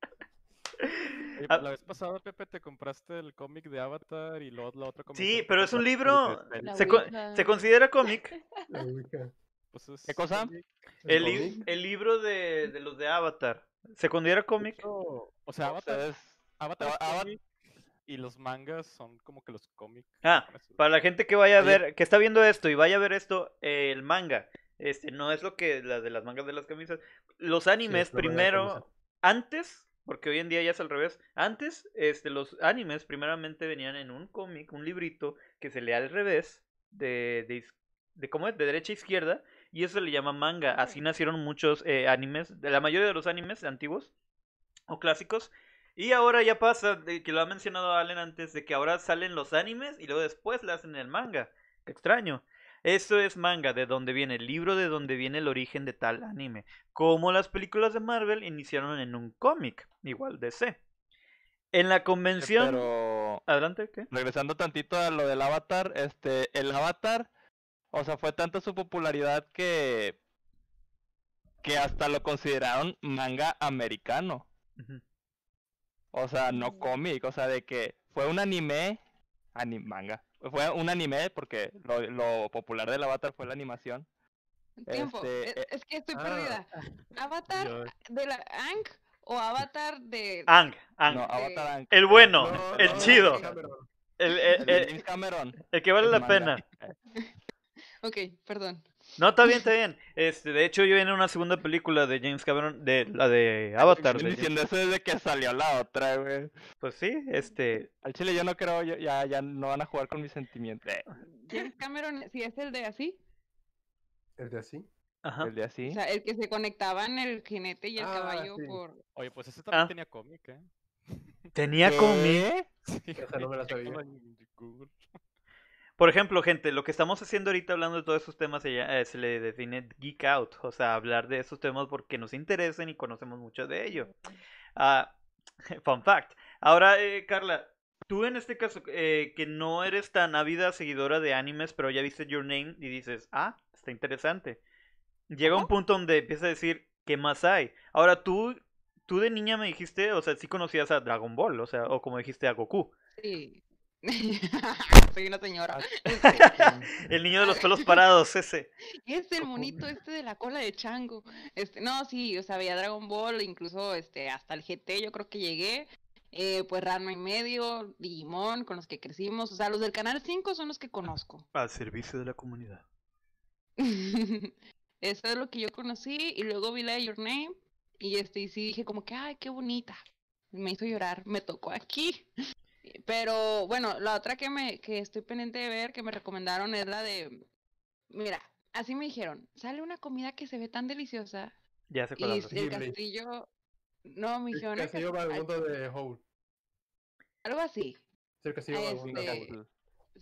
S3: Ah.
S4: la vez pasada, Pepe, te compraste el cómic de Avatar y luego la otra
S3: Sí, pero es un libro. Se, co-
S1: Ouija.
S3: se considera cómic.
S4: Pues es
S2: ¿Qué cosa?
S3: El,
S5: ¿El
S3: li- el libro de, de los de Avatar. ¿Se considera cómic?
S4: O sea,
S2: O
S4: Avatar,
S2: sea, es-
S4: Avatar es
S2: Ava-
S4: cómic y los mangas son como que los cómics.
S3: Ah, para la gente que vaya a ver, que está viendo esto y vaya a ver esto, eh, el manga. Este, no es lo que las de las mangas de las camisas. Los animes
S5: la
S3: primero, antes, porque hoy en día ya es al revés. Antes, este, los animes primeramente venían en un cómic, un librito que se lee al revés, de, de, de ¿cómo es? De derecha a izquierda, y eso se le llama manga. Así nacieron muchos eh, animes, de la mayoría de los animes antiguos o clásicos. Y ahora ya pasa, de que lo ha mencionado Allen antes, de que ahora salen los animes y luego después le hacen el manga. Qué extraño. Eso es manga, de donde viene el libro, de donde viene el origen de tal anime. Como las películas de Marvel iniciaron en un cómic, igual DC. En la convención...
S2: Pero
S3: Adelante, ¿qué?
S2: regresando tantito a lo del Avatar, este, el Avatar, o sea, fue tanta su popularidad que que hasta lo consideraron manga americano. O sea, no
S6: Mm.
S2: cómic, o sea, de que fue un anime, ani- manga, fue un anime porque lo, lo popular del Avatar fue la animación.
S1: Tiempo.
S2: Este,
S1: es,
S2: eh,
S1: es que estoy
S5: ah.
S1: perdida. ¿Avatar de la Ang o Avatar de.
S3: Ang, Ang.
S2: No, Avatar, Ang-
S3: El bueno,
S5: No,
S3: el
S5: no,
S3: chido,
S5: Cameron.
S3: el, el-
S2: el de
S3: el-
S2: James Cameron.
S3: el que vale
S2: el
S3: la
S2: manga.
S3: pena.
S1: Ok, perdón.
S3: No, está bien, está bien. Este, de hecho, yo viene una segunda película de James Cameron, de la de Avatar. de
S2: Estoy diciendo eso desde que salió la otra, güey.
S3: Pues sí, este,
S2: Al chile yo no creo, yo- ya, ya no van a jugar con mis sentimientos. Eh,
S1: James Cameron, si es el de así,
S5: El de así.
S3: ajá.
S2: el de así.
S1: o sea, el que se conectaban el jinete y el
S5: Ah,
S1: caballo
S5: sí.
S1: por.
S4: Oye, pues ese también
S3: Ah.
S4: tenía cómic, ¿eh?
S3: Tenía cómic.
S4: Sí,
S5: Esa no me la sabía.
S3: Por ejemplo, gente, lo que estamos haciendo ahorita hablando de todos esos temas se, eh, se le define geek out, o sea, hablar de esos temas porque nos interesan y conocemos mucho de ello. Ah, fun fact. Ahora, eh, Carla, tú en este caso, eh, que no eres tan ávida seguidora de animes, pero ya viste Your Name y dices, ah, está interesante. Llega un punto donde empieza a decir, ¿qué más hay? Ahora, tú, tú de niña me dijiste, o sea, sí conocías a Dragon Ball, o sea, o como dijiste a Goku.
S1: Sí. Soy una señora.
S3: El niño de los pelos parados, ese.
S1: Es el monito este de la cola de chango. Este, no, sí, o sea, veía Dragon Ball, incluso este, hasta el GT, yo creo que llegué. Eh, pues Rano y medio, Digimon, con los que crecimos. O sea, los del canal 5 son los que conozco.
S3: Al servicio de la comunidad.
S1: Eso es lo que yo conocí y luego vi la de Your Name y este y sí dije como que ay, qué bonita. Me hizo llorar, me tocó aquí. Pero bueno, la otra que me que estoy pendiente de ver que me recomendaron es la de mira, así me dijeron, sale una comida que se ve tan deliciosa
S3: Ya sé
S1: y el
S5: Ghibli.
S1: castillo no, me dijeron el
S5: castillo
S1: cas-
S5: vagabundo de Howl.
S1: algo así.
S5: Es el castillo vagabundo de
S1: Este,
S5: Howl.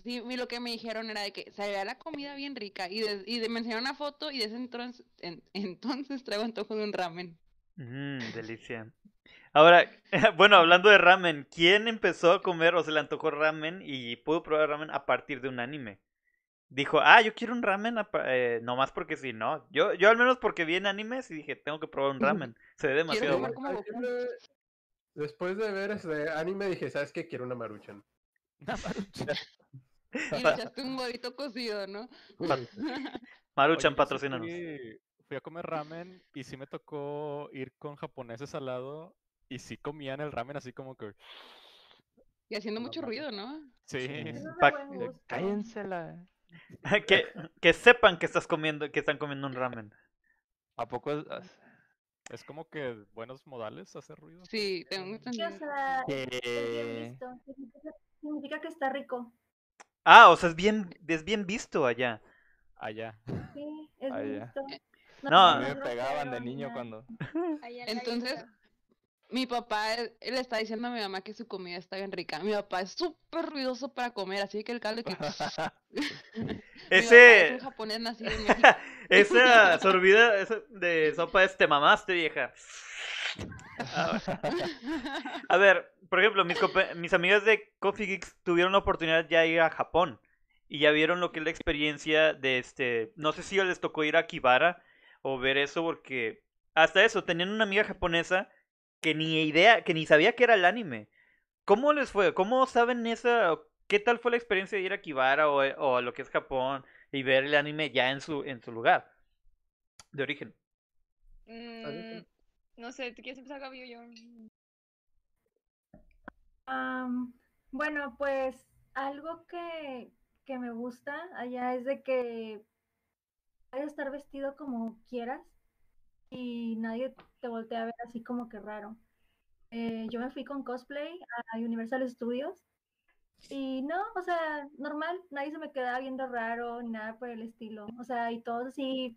S1: Sí, y lo que me dijeron era de que se veía la comida bien rica y, de- y de, me enseñaron una foto y desde entonces, en- entonces traigo antojo de un ramen.
S3: Mmm, delicia. Ahora, bueno, hablando de ramen, ¿quién empezó a comer o se le antojó ramen y pudo probar ramen a partir de un anime? Dijo, ah, yo quiero un ramen, eh, nomás porque si no. Yo, yo al menos porque vi en animes y dije, tengo que probar un ramen. Se ve demasiado bueno.
S1: como
S5: Después de ver ese anime dije, ¿sabes qué? Quiero una maruchan.
S4: Una maruchan.
S1: Y le echaste un huevito cocido, ¿no?
S3: Maruchan,
S4: sí
S3: patrocínanos.
S4: Fui, fui a comer ramen y sí me tocó ir con japoneses al lado y sí comían el ramen así como que...
S1: Y haciendo
S4: No
S1: mucho ruido, ¿no?
S4: Sí.
S7: Es gusto.
S2: Cállensela.
S3: que, que sepan que estás comiendo, que están comiendo un ramen.
S2: ¿A poco es-
S4: Es como que buenos modales hacer ruido.
S1: Sí, tengo
S7: Sí,
S1: entendido.
S7: o sea, es bien
S2: que-
S7: visto. Significa, que está rico.
S3: Ah, o sea, es bien, es bien visto allá.
S4: Allá.
S7: Sí, es bien
S2: ya.
S7: visto.
S3: No,
S2: A
S7: es
S2: mí me pegaban de
S7: ni
S2: niño cuando...
S6: Allá en la
S1: Entonces. Mi papá le está diciendo a mi mamá que su comida está bien rica. Mi papá es súper ruidoso para comer, así que el caldo que... Es
S3: Ese,
S1: un japonés nacido en México.
S3: esa sorbida de sopa es te mamaste, vieja. A ver, por ejemplo, mis, mis amigas de Coffee Geeks tuvieron la oportunidad ya de ir a Japón y ya vieron lo que es la experiencia de este, no sé si les tocó ir a Kibara o ver eso porque hasta eso tenían una amiga japonesa que ni idea, que ni sabía que era el anime. ¿Cómo les fue? ¿Cómo saben esa? ¿Qué tal fue la experiencia de ir a Kibara o, o a lo que es Japón y ver el anime ya en su en su lugar de origen?
S6: Mm, no sé, ¿tú quieres empezar, Gaby o yo?
S7: Am, bueno, pues algo que, que me gusta allá es de que puedes estar vestido como quieras y nadie te voltea a ver así como que raro. Eh, yo me fui con cosplay a Universal Studios y no, o sea, normal, nadie se me quedaba viendo raro ni nada por el estilo. O sea, y todos así,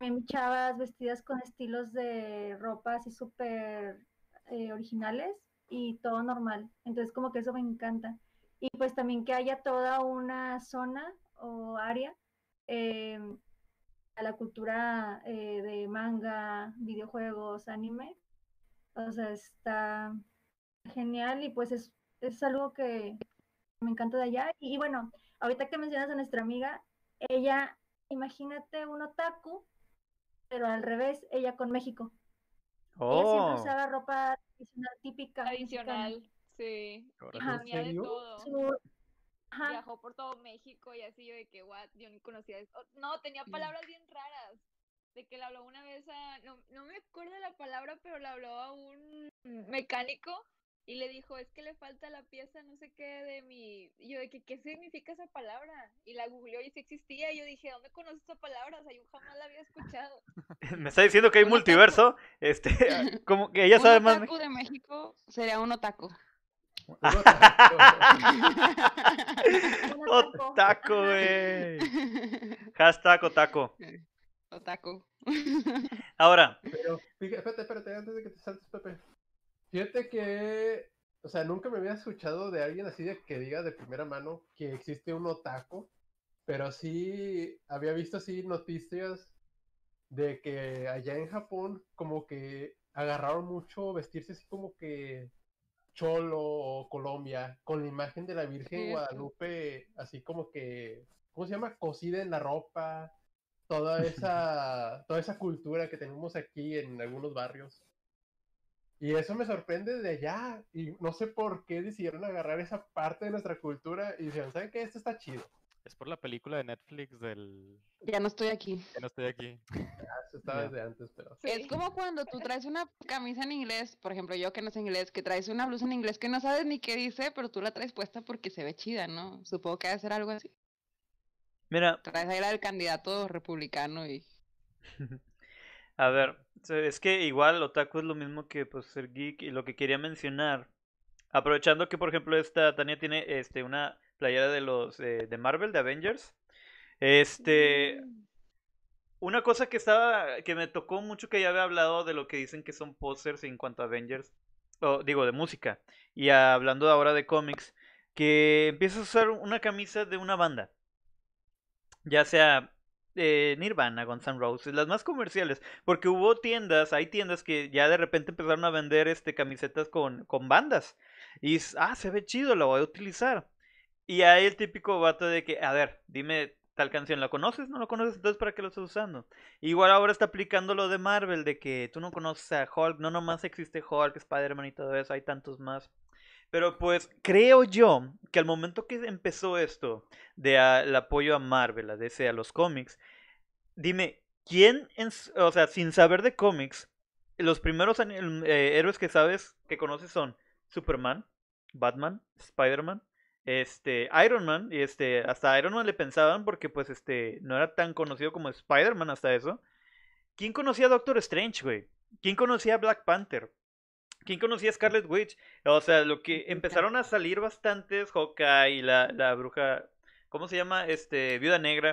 S7: em, chavas vestidas con estilos de ropa así súper eh, originales y todo normal. Entonces como que eso me encanta. Y pues también que haya toda una zona o área eh, a la cultura eh, de manga, videojuegos, anime. O sea, está genial y pues es, es algo que me encanta de allá. Y, y bueno, ahorita que mencionas a nuestra amiga, ella, imagínate un otaku, pero al revés, ella con México. Ella siempre
S3: Oh,
S7: usaba ropa tradicional típica mexicana.
S6: Tradicional, sí.
S4: Ahora
S6: Y
S7: Ajá.
S6: de todo.
S7: Su- ajá,
S6: Viajó por todo México y así yo de que, what, yo ni conocía eso. Oh, No, tenía palabras bien raras. De que le habló una vez a, no, no me acuerdo la palabra, pero le habló a un mecánico y le dijo, es que le falta la pieza, no sé qué, de mi... Y yo de que, ¿qué significa esa palabra? Y la googleó y sí existía. Y yo dije, ¿dónde conoces esa palabra? O sea, yo jamás la había escuchado.
S3: me está diciendo que hay
S1: Un otaku.
S3: multiverso, este, como que ella
S1: un
S3: sabe más.
S1: otaku de México sería un otaku.
S5: Un otaku.
S3: güey. Hashtag otaku.
S1: otaku.
S3: Ahora,
S5: Pero, fíjate, espérate, espérate, antes de que te saltes, Pepe. Fíjate que, o sea, nunca me había escuchado de alguien así de que diga de primera mano que existe un otaku, pero sí había visto así noticias de que allá en Japón como que agarraron mucho vestirse así como que cholo o Colombia con la imagen de la Virgen. Guadalupe así como que, ¿cómo se llama? Cosida en la ropa, toda esa, toda esa cultura que tenemos aquí en algunos barrios. Y eso me sorprende de allá. Y no sé por qué decidieron agarrar esa parte de nuestra cultura y dijeron, ¿saben qué? Esto está chido.
S4: Es por la película de Netflix del...
S1: ya no estoy aquí.
S4: Ya no estoy aquí.
S5: Ah, Eso estaba desde antes, pero...
S1: Es como cuando tú traes una camisa en inglés, por ejemplo, yo que no sé inglés, que traes una blusa en inglés que no sabes ni qué dice, pero tú la traes puesta porque se ve chida, ¿no? Supongo que debe ser algo así.
S3: mira,
S1: Traes ahí la del candidato republicano y
S3: A ver, es que igual otaku es lo mismo que pues ser geek y lo que quería mencionar. Aprovechando que por ejemplo esta Tania tiene este una playera de los eh, de Marvel, de Avengers. Este, una cosa que estaba que me tocó mucho que ya había hablado de lo que dicen que son posters en cuanto a Avengers, o digo de música, y hablando ahora de cómics, que empiezas a usar una camisa de una banda, ya sea eh, Nirvana, Guns N' Roses, las más comerciales, porque hubo tiendas, hay tiendas que ya de repente empezaron a vender este camisetas con, con bandas, y ah, se ve chido, lo voy a utilizar. Y hay el típico vato de que, a ver, dime tal canción, ¿la conoces? ¿No la conoces? Entonces, ¿para qué lo estás usando? Igual ahora está aplicando lo de Marvel, de que tú no conoces a Hulk, no nomás existe Hulk, Spider-Man y todo eso, hay tantos más. Pero pues creo yo que al momento que empezó esto, de el apoyo a Marvel, a DC, a los cómics, dime, ¿quién, en o sea, sin saber de cómics, los primeros eh, héroes que sabes, que conoces son Superman, Batman, Spider-Man, este, Iron Man, y este, hasta Iron Man le pensaban porque pues este, no era tan conocido como Spider-Man hasta eso. ¿Quién conocía a Doctor Strange, güey? ¿Quién conocía a Black Panther? ¿Quién conocía a Scarlet Witch? O sea, lo que empezaron a salir bastantes, Hawkeye y la, la bruja, ¿cómo se llama? Este, Viuda Negra.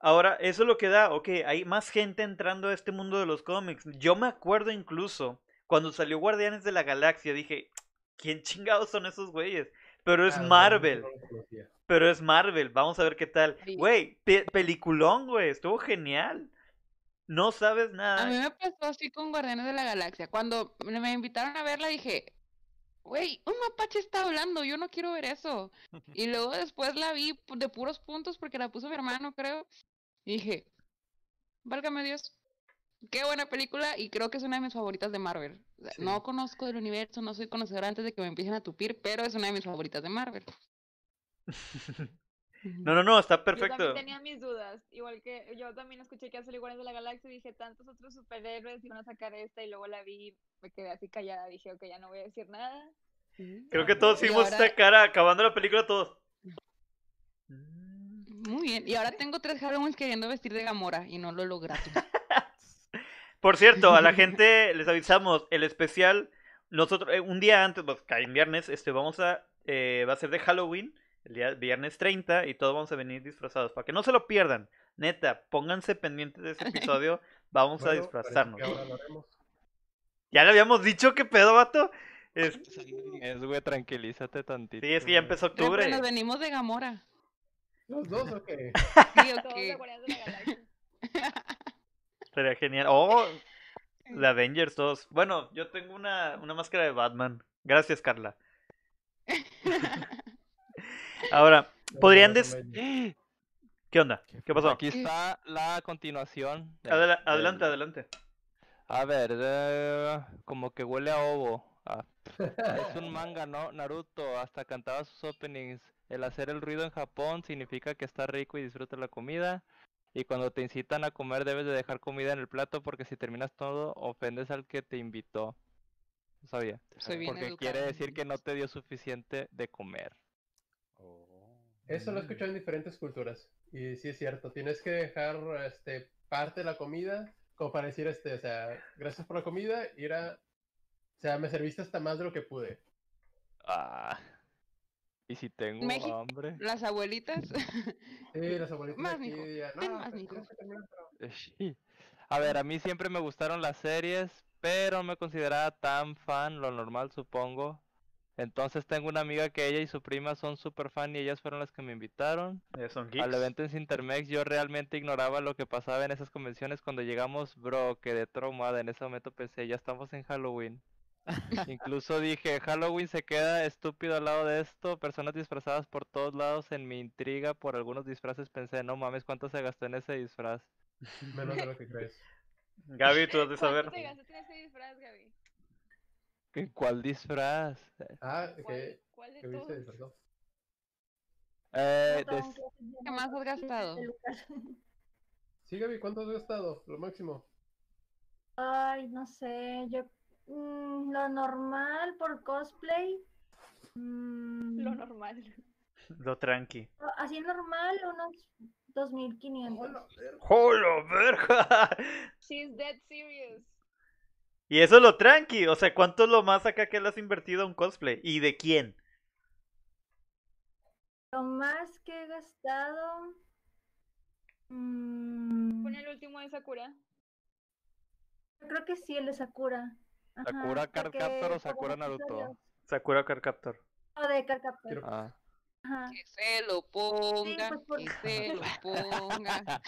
S3: Ahora, eso es lo que da, ok, hay más gente entrando a este mundo de los cómics. Yo me acuerdo incluso, cuando salió Guardianes de la Galaxia, dije, ¿quién chingados son esos güeyes? Pero es
S5: Ah,
S3: Marvel. Pero es Marvel, vamos a ver qué tal. Güey, pe- peliculón, güey, estuvo genial. No sabes
S1: A mí
S3: nada.
S1: me pasó así con Guardianes de la Galaxia. Cuando me invitaron a verla dije, güey, un mapache está hablando, yo no quiero ver eso. Y luego después la vi de puros puntos porque la puso mi hermano, creo. Y dije, válgame Dios, qué buena película y creo que es una de mis favoritas de Marvel. O sea,
S3: Sí.
S1: No conozco del universo, no soy conocedora antes de que me empiecen a tupir, pero es una de mis favoritas de Marvel.
S3: No, no, no, está
S6: Yo
S3: perfecto.
S6: también tenía mis dudas, igual que yo también escuché que hace Iguales de la Galaxia y dije, tantos otros superhéroes iban a sacar esta y luego la vi, me quedé así callada, dije, ok, ya no voy a decir nada.
S3: Creo que todos hicimos
S1: ahora-
S3: esta cara acabando la película todos.
S1: Muy bien, y ahora tengo tres Halloweens queriendo vestir de Gamora y no lo logrado.
S3: Por cierto, a la gente les avisamos, el especial, nosotros, eh, un día antes, pues cae en viernes, este, vamos a, eh, va a ser de Halloween, el día viernes 30, y todos vamos a venir disfrazados, para que no se lo pierdan. Neta, pónganse pendientes de ese episodio, vamos a disfrazarnos.
S5: parece que ahora lo haremos.
S3: Ya le habíamos dicho qué pedo, vato. Es-
S2: Es, güey, tranquilízate tantito.
S3: sí, es que ya empezó octubre.
S1: nos venimos de Gamora.
S5: ¿Los dos o qué?
S1: Sí,
S6: Todos
S3: Sería genial. Oh, de Avengers todos. Bueno, yo tengo una, una máscara de Batman. Gracias, Carla. Ahora, podrían des...
S5: también.
S3: ¿Qué onda? ¿Qué pasó?
S2: Aquí está la continuación. del-
S3: Adela- adelante,
S2: del-
S3: adelante.
S2: A ver, eh, como que huele a ovo. Ah, es un manga, ¿no? Naruto hasta cantaba sus openings. El hacer el ruido en Japón significa que está rico y disfruta la comida. Y cuando te incitan a comer debes de dejar comida en el plato porque si terminas todo ofendes al que te invitó. No sabía.
S1: Soy bien
S2: Porque quiere decir que no te dio suficiente de comer.
S4: Oh.
S5: Eso lo he escuchado en diferentes culturas. Y sí es cierto, tienes que dejar este, parte de la comida, como para decir, este, o sea, gracias por la comida, ir a... O sea, me serviste hasta más de lo que pude.
S2: Ah. Y si tengo
S1: México-
S2: hambre.
S1: Las abuelitas.
S5: Sí, las abuelitas
S1: Más,
S5: aquí ya, no,
S1: más,
S5: pues,
S1: mijo".
S5: tienes que terminar, pero-
S2: Eh, sí. A ver, a mí siempre me gustaron las series, pero no me consideraba tan fan, lo normal supongo. Entonces tengo una amiga que ella y su prima son super fan y ellas fueron las que me invitaron.
S3: Son
S2: Al
S3: geeks.
S2: evento en Cintermex yo realmente ignoraba lo que pasaba en esas convenciones cuando llegamos, bro, quedé traumada. En ese momento pensé, ya estamos en Halloween. Incluso dije, Halloween se queda estúpido al lado de esto, personas disfrazadas por todos lados. En mi intriga por algunos disfraces pensé, no mames, ¿cuánto se gastó en ese disfraz?
S5: Menos de lo que crees.
S3: Gaby, tú has de saber.
S6: ¿Cuánto te gastaste en ese disfraz, Gaby?
S2: ¿Qué- ¿Cuál disfraz?
S5: Ah,
S6: ¿Cuál,
S5: que,
S6: cuál de
S5: viste,
S6: todos?
S5: disfrazó.
S2: Eh, des-
S1: ¿Qué más has gastado?
S5: Sí, Gaby, ¿cuánto has gastado? Lo máximo.
S7: Ay, no sé, yo mm, lo normal por cosplay. mm,
S6: Lo normal.
S3: Lo tranqui.
S7: así normal, unos 2500.
S3: ¡Hola, verga!
S6: She's dead serious.
S3: Y eso es lo tranqui. O sea, ¿cuánto es lo más acá que le has invertido a un cosplay? ¿Y de quién?
S7: Lo más que he gastado. mm,
S6: Pon el último de Sakura.
S7: creo que sí, el de Sakura.
S2: ¿Sakura Card Captor o
S7: por
S2: Sakura Naruto?
S3: Sakura Card Captor.
S7: No, de Card Captor.
S2: Ah.
S7: Ajá.
S1: Que se lo ponga,
S7: pues, por-
S1: que se lo ponga.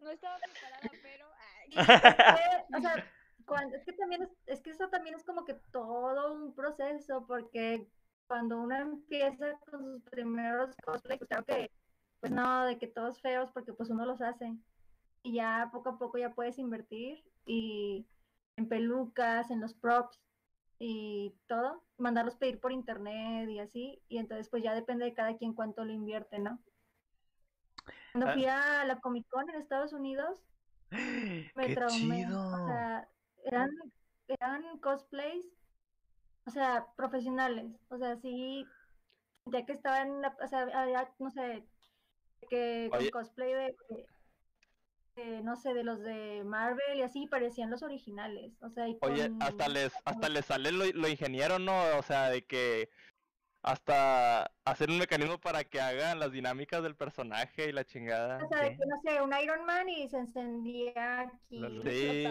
S6: No estaba preparada, pero. ay.
S7: Sí, es que, o sea, cuando, es que también es, es que eso también es como que todo un proceso, porque cuando uno empieza con sus primeros cosplays, pues claro que, pues no, de que todos feos, porque pues uno los hace. Y ya poco a poco ya puedes invertir y en pelucas, en los props y todo, mandarlos pedir por internet y así, y entonces pues ya depende de cada quien cuánto lo invierte, ¿no? Cuando
S3: Ah.
S7: fui a la Comic Con en Estados Unidos, me
S3: ¡Qué
S7: traumé.
S3: chido!
S7: O sea, eran, eran cosplays, o sea, profesionales. O sea, sí, ya que estaban, en la- o sea, había, no sé, que
S2: Oye.
S7: cosplay de, de- de, no sé, de los de Marvel y así parecían los originales. O sea, y
S2: Oye, hasta les, hasta les sale lo, lo ingeniero, ¿no? O sea, de que hasta hacer un mecanismo para que hagan las dinámicas del personaje y la chingada.
S7: O sea, de que, no sé, un Iron Man y se encendía aquí.
S2: Sí,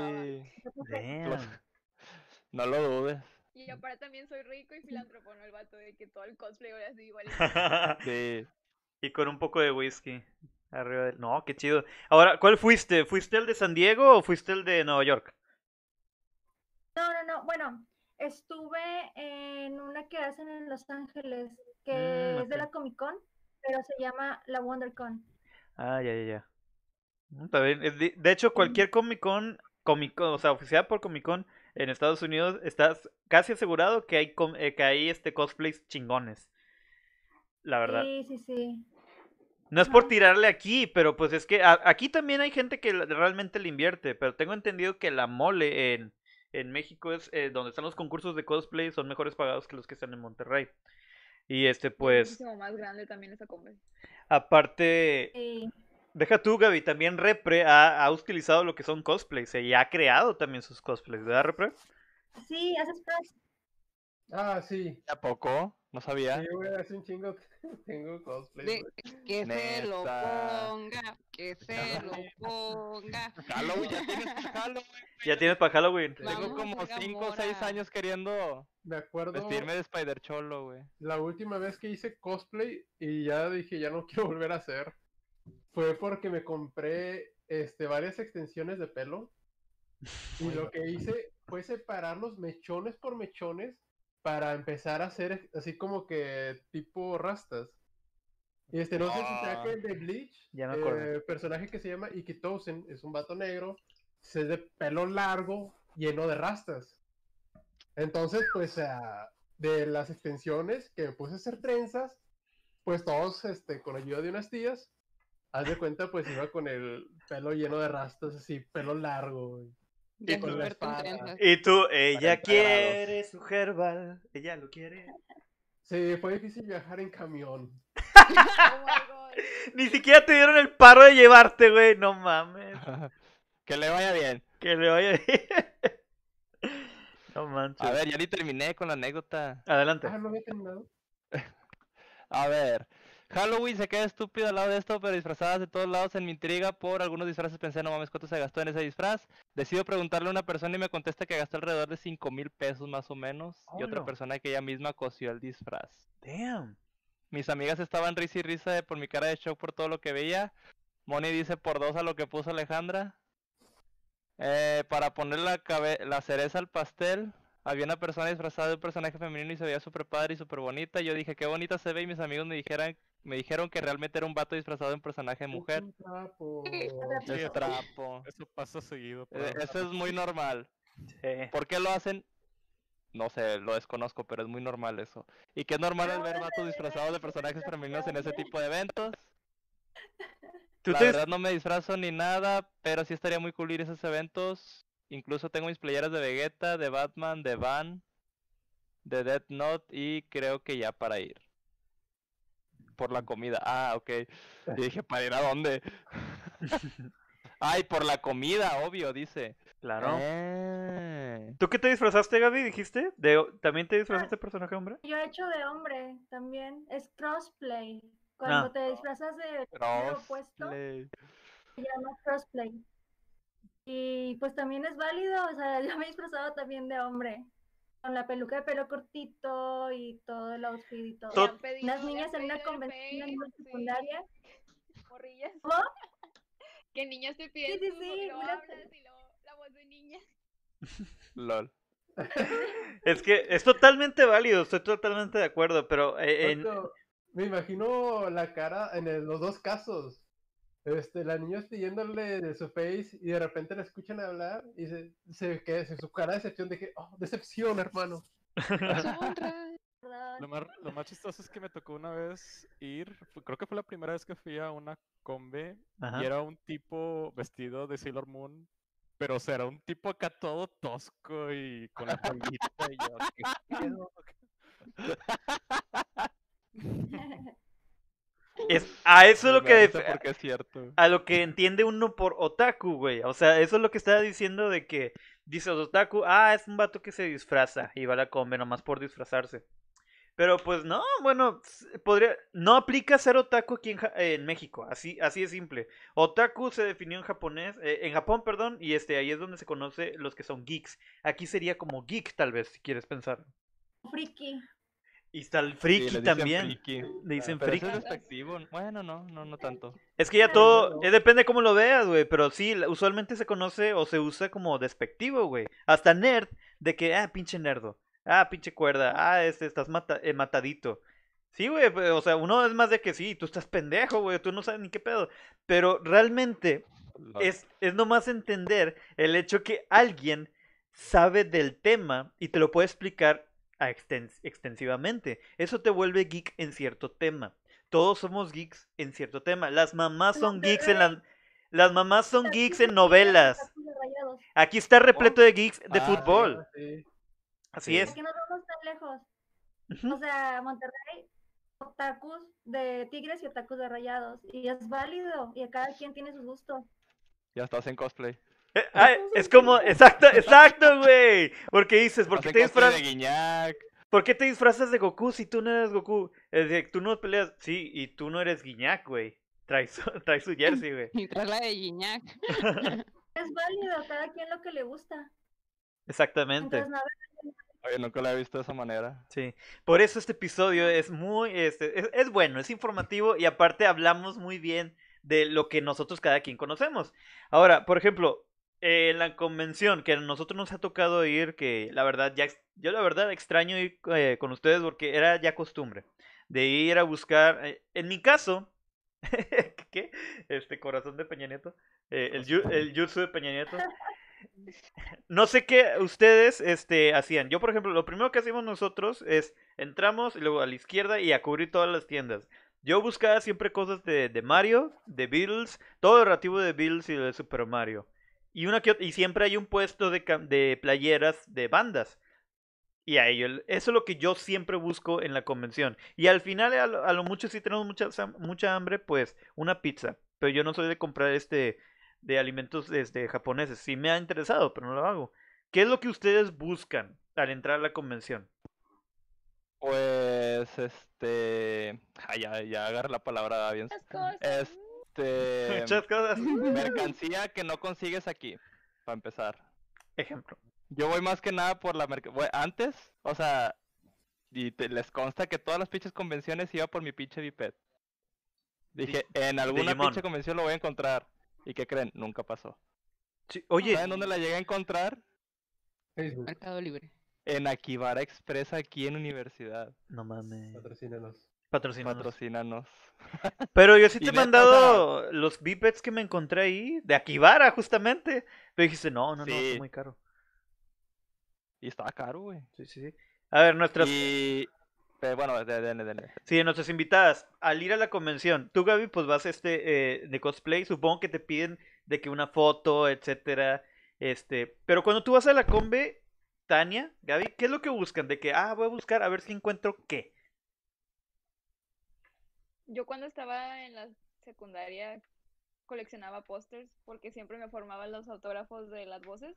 S2: no lo dudes.
S6: Y aparte también soy rico y filántropo, ¿no? El vato de que todo el cosplay ahora sí igual.
S2: Sí.
S3: y con un poco de whisky. Arriba del... No, qué chido. Ahora, ¿cuál fuiste? ¿Fuiste el de San Diego o fuiste el de Nueva York?
S7: No, no, no. Bueno, estuve en una que hacen en Los Ángeles, que
S3: Mm,
S7: es de la Comic Con, pero se llama la WonderCon.
S3: Ah, ya, ya, ya. Mm, Está bien. De, hecho, cualquier Comic Con, Comic Con, o sea, oficial por Comic Con en Estados Unidos, estás casi asegurado que hay, eh, que hay este cosplays chingones. La verdad.
S7: Sí, sí, sí.
S3: No es por tirarle aquí, pero pues es que a- aquí también hay gente que realmente le invierte, pero tengo entendido que la mole en, en México es eh, donde están los concursos de cosplay, son mejores pagados que los que están en Monterrey. Y este, pues,
S6: muchísimo más grande también esa compra.
S3: aparte,
S7: Sí.
S3: deja tú, Gaby, también Repre ha, ha utilizado lo que son cosplays eh, y ha creado también sus cosplays, ¿verdad, Repre?
S7: Sí, haces frases.
S5: Ah, sí.
S2: ¿A poco? No sabía.
S5: Sí, güey, hace un chingo que tengo cosplay.
S1: De- que se lo ponga, que se lo ponga.
S2: Halloween, ya tienes tu Halloween.
S3: Ya tienes para Halloween.
S2: Tengo
S1: Vamos a
S2: como
S1: hacer
S2: 5 o 6
S1: Gamora.
S2: años queriendo
S5: acuerdo
S2: vestirme de Spider Cholo, güey.
S5: la última vez que hice cosplay y ya dije, ya no quiero volver a hacer, fue porque me compré este, varias extensiones de pelo y lo que hice fue separar los mechones por mechones para empezar a hacer así como que tipo rastas. Y este, no sé si se
S2: Ah.
S5: que el de Bleach,
S3: Ya me
S5: el personaje que se llama Ikitosen, es un vato negro, es de pelo largo, lleno de rastas. Entonces, pues, de las extensiones que me puse a hacer trenzas, pues todos, este, con ayuda de unas tías, haz de cuenta, pues iba con el pelo lleno de rastas, así, pelo largo, güey.
S3: Y
S1: trenzas.
S3: Y tú, ella
S2: 40
S3: quiere su herbal, ella lo quiere.
S5: Sí, fue difícil viajar en camión.
S6: Oh my god.
S3: Ni siquiera te dieron el paro de llevarte, güey, no mames.
S2: que le vaya bien.
S3: Que le vaya bien. No manches.
S2: A ver, ya ni terminé con la anécdota.
S3: Adelante.
S5: Ah, no había terminado.
S2: A ver. Halloween se queda estúpido al lado de esto, pero disfrazadas de todos lados en mi intriga por algunos disfraces pensé, no mames, ¿cuánto se gastó en ese disfraz? Decido preguntarle a una persona y me contesta que gastó alrededor de 5 mil pesos más o menos. Y otra persona que ella misma cosió el disfraz.
S3: Damn.
S2: Mis amigas estaban risa y risa de- por mi cara de shock por todo lo que veía. Moni dice por dos a lo que puso Alejandra. Eh, para poner la, cabe- la cereza al pastel, había una persona disfrazada de un personaje femenino y se veía súper padre y súper bonita. Yo dije, qué bonita se ve y mis amigos me dijeran, me dijeron que realmente era un vato disfrazado de un personaje de mujer.
S5: Un trapo.
S4: Sí,
S2: Es
S4: eso-
S2: trapo.
S4: Eso pasa seguido.
S2: Eh, Eso es muy normal.
S3: Sí.
S2: ¿Por qué lo hacen? No sé, lo desconozco, pero es muy normal eso. ¿Y qué es normal el ver vatos disfrazados de personajes femeninos en ese tipo de eventos?
S3: ¿Tú
S2: La
S3: te-
S2: verdad no me disfrazo ni nada, pero sí estaría muy cool ir a esos eventos. Incluso tengo mis playeras de Vegeta, de Batman, de Van, de Death Note y creo que ya para ir. Por la comida. Ah, ok. Y dije, ¿para ir a dónde? Ay, por la comida, obvio, dice.
S3: Claro.
S2: Eh.
S3: ¿Tú qué te disfrazaste, Gaby? ¿Dijiste? ¿De... ¿También te disfrazaste de personaje hombre?
S7: Yo he hecho de hombre también. Es crossplay. Cuando
S3: Ah.
S7: te disfrazas de género opuesto,
S2: Crossplay.
S7: se llama crossplay. Y pues también es válido. O sea, yo me disfrazaba también de hombre. Con la peluca de pelo cortito y todo el outfit y todo.
S6: Han
S7: niñas en una convención en
S6: sí,
S7: secundaria.
S6: morrillas.
S7: ¿Cómo?
S6: Que niños te piden
S7: sí, sí,
S6: y luego
S7: una-
S6: hablas y luego la voz de niña.
S2: LOL.
S3: Es que es totalmente válido, estoy totalmente de acuerdo, pero eh, en...
S5: Me imagino la cara en el- los dos casos. Este, la niña pidiéndole de su face y de repente la escuchan hablar y se, se, que, se- su cara de decepción de que, oh, decepción, hermano.
S4: Lo más, lo más chistoso es que me tocó una vez ir, creo que fue la primera vez que fui a una combe
S3: Ajá.
S4: y era un tipo vestido de Sailor Moon, pero o sea, era un tipo acá todo tosco y con la palmita y yo, ¿qué pedo?
S3: Es, a eso es lo que...
S2: es cierto.
S3: a lo que entiende uno por otaku, güey. O sea, eso es lo que estaba diciendo de que dice otaku, ah, es un vato que se disfraza y va a la come nomás por disfrazarse. Pero pues no, bueno, podría no aplica ser otaku aquí en, Ja- eh, en México, así así es simple. Otaku se definió en japonés, eh, en Japón, perdón, y este ahí es donde se conoce los que son geeks. Aquí sería como geek tal vez, si quieres pensar.
S7: Friki.
S3: Y está el friki también.
S2: friki.
S3: Le dicen
S2: Pero
S3: friki.
S2: eso es. Bueno, no, no, no tanto.
S3: Es que ya
S7: Ah,
S3: todo, eh, depende cómo lo veas, güey, pero sí, usualmente se conoce o se usa como despectivo, güey. Hasta nerd, de que, ah, pinche nerdo, ah, pinche cuerda, ah, este, estás mata- eh, matadito. Sí, güey, o sea, uno es más de que sí, tú estás pendejo, güey, tú no sabes ni qué pedo. Pero realmente es, es nomás entender el hecho que alguien sabe del tema y te lo puede explicar a extens- extensivamente. Eso te vuelve geek en cierto tema. Todos somos geeks en cierto tema. Las mamás son geeks en las... Las mamás son geeks en novelas. Aquí está repleto de geeks de
S2: Ah,
S3: fútbol.
S5: Sí.
S3: Así
S2: sí.
S3: es.
S7: ¿Por qué nos vamos tan lejos? O sea, Monterrey, otakus de tigres y otakus de rayados. Y es válido. Y cada quien tiene sus gustos.
S2: Ya estás en cosplay.
S3: Eh, ay, es como, exacto, exacto, güey. Porque dices, ¿por qué, te disfrazas,
S2: de Guiñac.
S3: ¿por qué te disfrazas de Goku si tú no eres Goku? Es de, tú no peleas, sí, y tú no eres Guiñac, güey. Trae su, trae su jersey, güey.
S1: Y tras la de Gignac.
S7: Es válido, cada quien lo que le gusta.
S3: Exactamente.
S7: Entonces, no,
S2: Oye, nunca la he visto de esa manera.
S3: Sí, por eso este episodio es muy, este, es, es bueno, es informativo y aparte hablamos muy bien de lo que nosotros cada quien conocemos. Ahora, por ejemplo, eh, en la convención que a nosotros nos ha tocado ir, que la verdad ya, yo la verdad extraño ir eh, con ustedes porque era ya costumbre de ir a buscar, eh, en mi caso, ¿qué? Este corazón de Peña Nieto, eh, el, el jutsu de Peña Nieto. No sé qué ustedes este, hacían. Yo, por ejemplo, lo primero que hacíamos nosotros es entramos y luego a la izquierda y a cubrir todas las tiendas. Yo buscaba siempre cosas de, de Mario, de Beatles, todo lo relativo de Beatles y de Super Mario. Y, una que y siempre hay un puesto de, de playeras de bandas. Y a ello, eso es lo que yo siempre busco en la convención. Y al final, a lo, a lo mucho, si tenemos mucha, mucha hambre, pues una pizza. Pero yo no soy de comprar este de alimentos este, japoneses. Sí me ha interesado, pero no lo hago. ¿Qué es lo que ustedes buscan al entrar a la convención?
S2: Pues, este... Ay, ya, ya agarré la palabra bien.
S6: Las cosas.
S2: Este...
S3: Muchas cosas.
S2: Mercancía que no consigues aquí, para empezar.
S3: Ejemplo.
S2: Yo voy más que nada por la mercancía. Antes, o sea, y te- les consta que todas las pinches convenciones iba por mi pinche biped. Dije, en alguna
S3: Digimon.
S2: pinche convención lo voy a encontrar. ¿Y qué creen? Nunca pasó.
S3: Sí, Oye,
S2: ¿Saben dónde la llegué a encontrar?
S5: Facebook,
S1: Mercado Libre.
S2: En Akibara Express aquí en universidad.
S3: no mames.
S5: patrocínanos.
S3: Patrocínanos.
S2: Patrocínanos.
S3: Pero yo sí te he mandado los bipeds que me encontré ahí, de Akibara, justamente. Pero dijiste, no, no, no,
S2: Sí.
S3: es muy caro.
S2: Y estaba caro, güey.
S3: Sí, sí, sí. A ver, nuestras,
S2: Y... Pero bueno, de- denle, denle.
S3: sí, nuestras invitadas, al ir a la convención, tú, Gaby, pues vas este eh, de cosplay, supongo que te piden de que una foto, etcétera. Este, pero cuando tú vas a la combe, Tania, Gaby, ¿qué es lo que buscan? De que, ah, voy a buscar a ver si encuentro qué.
S6: Yo cuando estaba en la secundaria coleccionaba pósters porque siempre me formaban los autógrafos de las voces,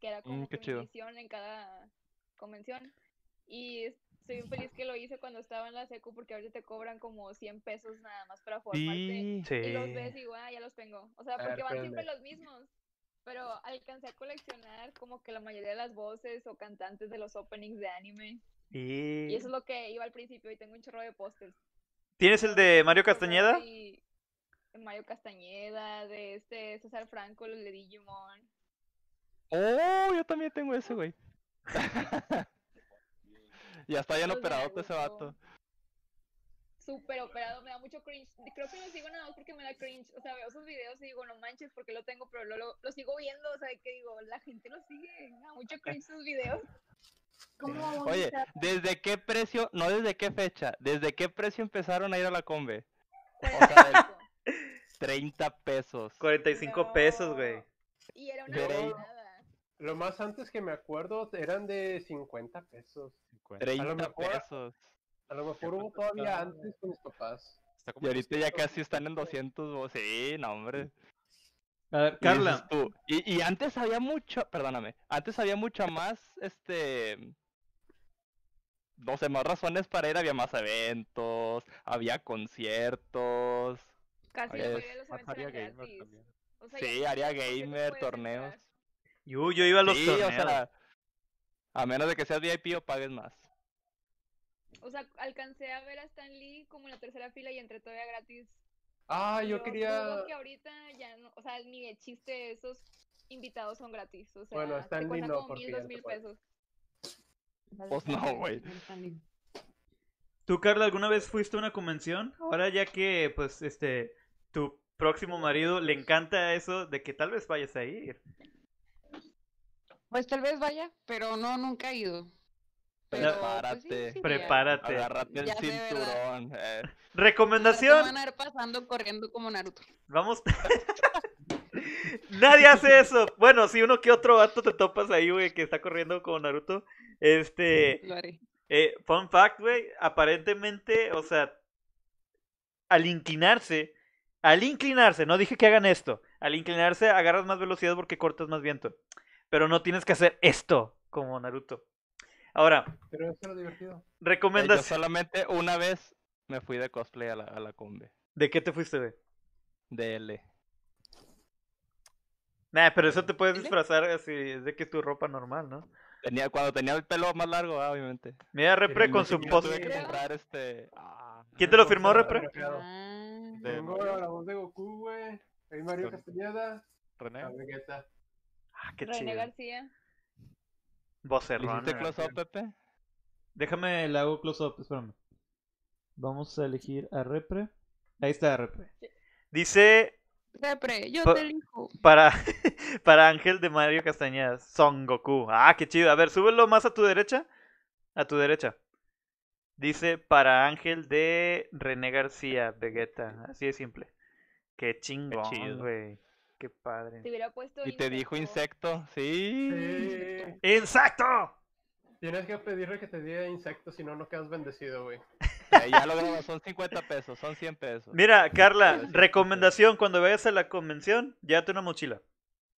S6: que era como
S2: Mm,
S6: que
S2: chido.
S6: una edición en cada convención. Y estoy feliz que lo hice cuando estaba en la secu porque ahorita te cobran como 100 pesos nada más para formarte.
S2: Sí.
S6: Y los ves y digo, ah, ya los tengo. O sea,
S5: ver,
S6: porque van siempre los mismos. Pero alcancé a coleccionar como que la mayoría de las voces o cantantes de los openings de anime. Y
S3: Y...
S6: eso es lo que iba al principio y tengo un chorro de pósters.
S3: ¿Tienes el de Mario Castañeda?
S6: de Mario Castañeda, de este César Franco, los de Digimon.
S2: Oh, yo también tengo ese, güey. ya está bien operado ese vato.
S6: Súper operado, me da mucho cringe. Creo que lo sigo nada más porque me da cringe. O sea, veo esos videos y digo, no manches, porque lo tengo, pero lo, lo, lo sigo viendo. O sea, que digo, la gente lo sigue. Me da mucho cringe sus videos.
S7: ¿Cómo
S2: Oye? ¿desde qué precio? No desde qué fecha. ¿Desde qué precio empezaron a ir a la combe?
S6: Cuarenta
S2: sea,
S6: y cinco.
S2: 30 pesos.
S3: 45 pesos, güey.
S6: No. Y era una
S2: Pero-.
S5: Lo más antes que me acuerdo eran de 50 pesos.
S4: 50.
S2: 30
S5: mejor-
S2: pesos.
S5: A lo mejor hubo todavía antes con mis papás.
S2: Y ahorita ya
S4: 200,
S2: casi están en 200. bo- Sí, no, hombre.
S3: A ver, Carla.
S2: tú, Y, y antes había mucho, perdóname, antes había mucha más, este, no sé, más razones para ir, había más eventos, había conciertos,
S6: Casi
S2: Oye,
S6: la mayoría de los eventos
S4: área
S6: eran
S4: gamer
S6: gratis.
S4: también.
S6: O sea,
S2: sí,
S6: ya
S2: área
S6: ¿por qué te
S2: gamer, torneos.
S3: Yo, yo iba a los
S2: sí,
S3: torneos.
S2: o sea, a menos de que seas VIP o pagues más.
S6: O sea, alcancé a ver a Stan Lee como en la tercera fila y entré todavía gratis.
S5: Ah, yo
S6: Pero
S5: quería.
S6: que ahorita ya no, o sea, ni de chiste esos invitados son gratis. O sea,
S5: Bueno, Stan
S6: te
S5: no,
S6: como mil, dos mil pesos.
S2: Pues no, güey.
S3: ¿Tú, Carla, alguna vez fuiste a una convención? Ahora ya que, pues, este, tu próximo marido le encanta eso de que tal vez vayas a ir.
S1: Pues tal vez vaya, pero no, nunca he ido. Pero, pues, sí,
S2: Prepárate.
S1: sí, ya.
S3: Prepárate.
S2: Agárrate el cinturón. eh.
S3: Recomendación.
S1: Van a ir pasando corriendo como Naruto.
S3: Vamos. Nadie hace eso. Bueno, si uno que otro vato te topas ahí, güey, que está corriendo como Naruto. Este.
S1: Lo haré.
S3: Eh, fun fact, güey, aparentemente, o sea, al inclinarse, al inclinarse, no dije que hagan esto, al inclinarse agarras más velocidad porque cortas más viento, pero no tienes que hacer esto como Naruto. Ahora,
S5: Pero eso era divertido.
S2: Eh, Yo
S3: recomendación.
S2: solamente una vez me fui de cosplay a la, a la combe.
S3: ¿De qué te fuiste, güey?
S2: De L.
S3: Nah, pero eso te puedes disfrazar así, es de que es tu ropa normal, ¿no?
S2: Tenía, cuando tenía el pelo más largo, ah, obviamente.
S3: Mira, Repre con su post.
S2: tuve que comprar este. ah,
S3: ¿Quién te lo firmó,
S5: era
S3: Repre?
S1: Ah,
S4: De
S5: Tengo la voz de Goku, güey. Hay Mario Castañeda.
S4: René.
S5: La.
S3: Ah, qué
S6: René
S3: chido.
S6: García.
S2: ¿Le
S3: Vocerrón.
S2: hiciste close up, Pepe?
S3: Déjame le hago close up, espérame. Vamos a elegir a Repre. Ahí está Repre. Dice
S1: Repre, yo
S3: Pa-
S1: te elijo.
S3: para, para Ángel de Mario Castañeda, Son Goku. Ah, qué chido. A ver, súbelo más a tu derecha. A tu derecha. Dice para Ángel de René García, Vegeta. Así de simple. Qué chingón, güey. Qué padre.
S6: Te hubiera puesto.
S2: Y te dijo
S6: insecto.
S2: insecto, sí.
S5: Sí.
S3: ¡Insecto!
S5: Tienes que pedirle que te diga insectos, si no, no quedas bendecido, güey.
S2: Ya, ya lo grabó, son 50 pesos, son 100 pesos.
S3: Mira, Carla, recomendación, cuando vayas a la convención, llévate una mochila.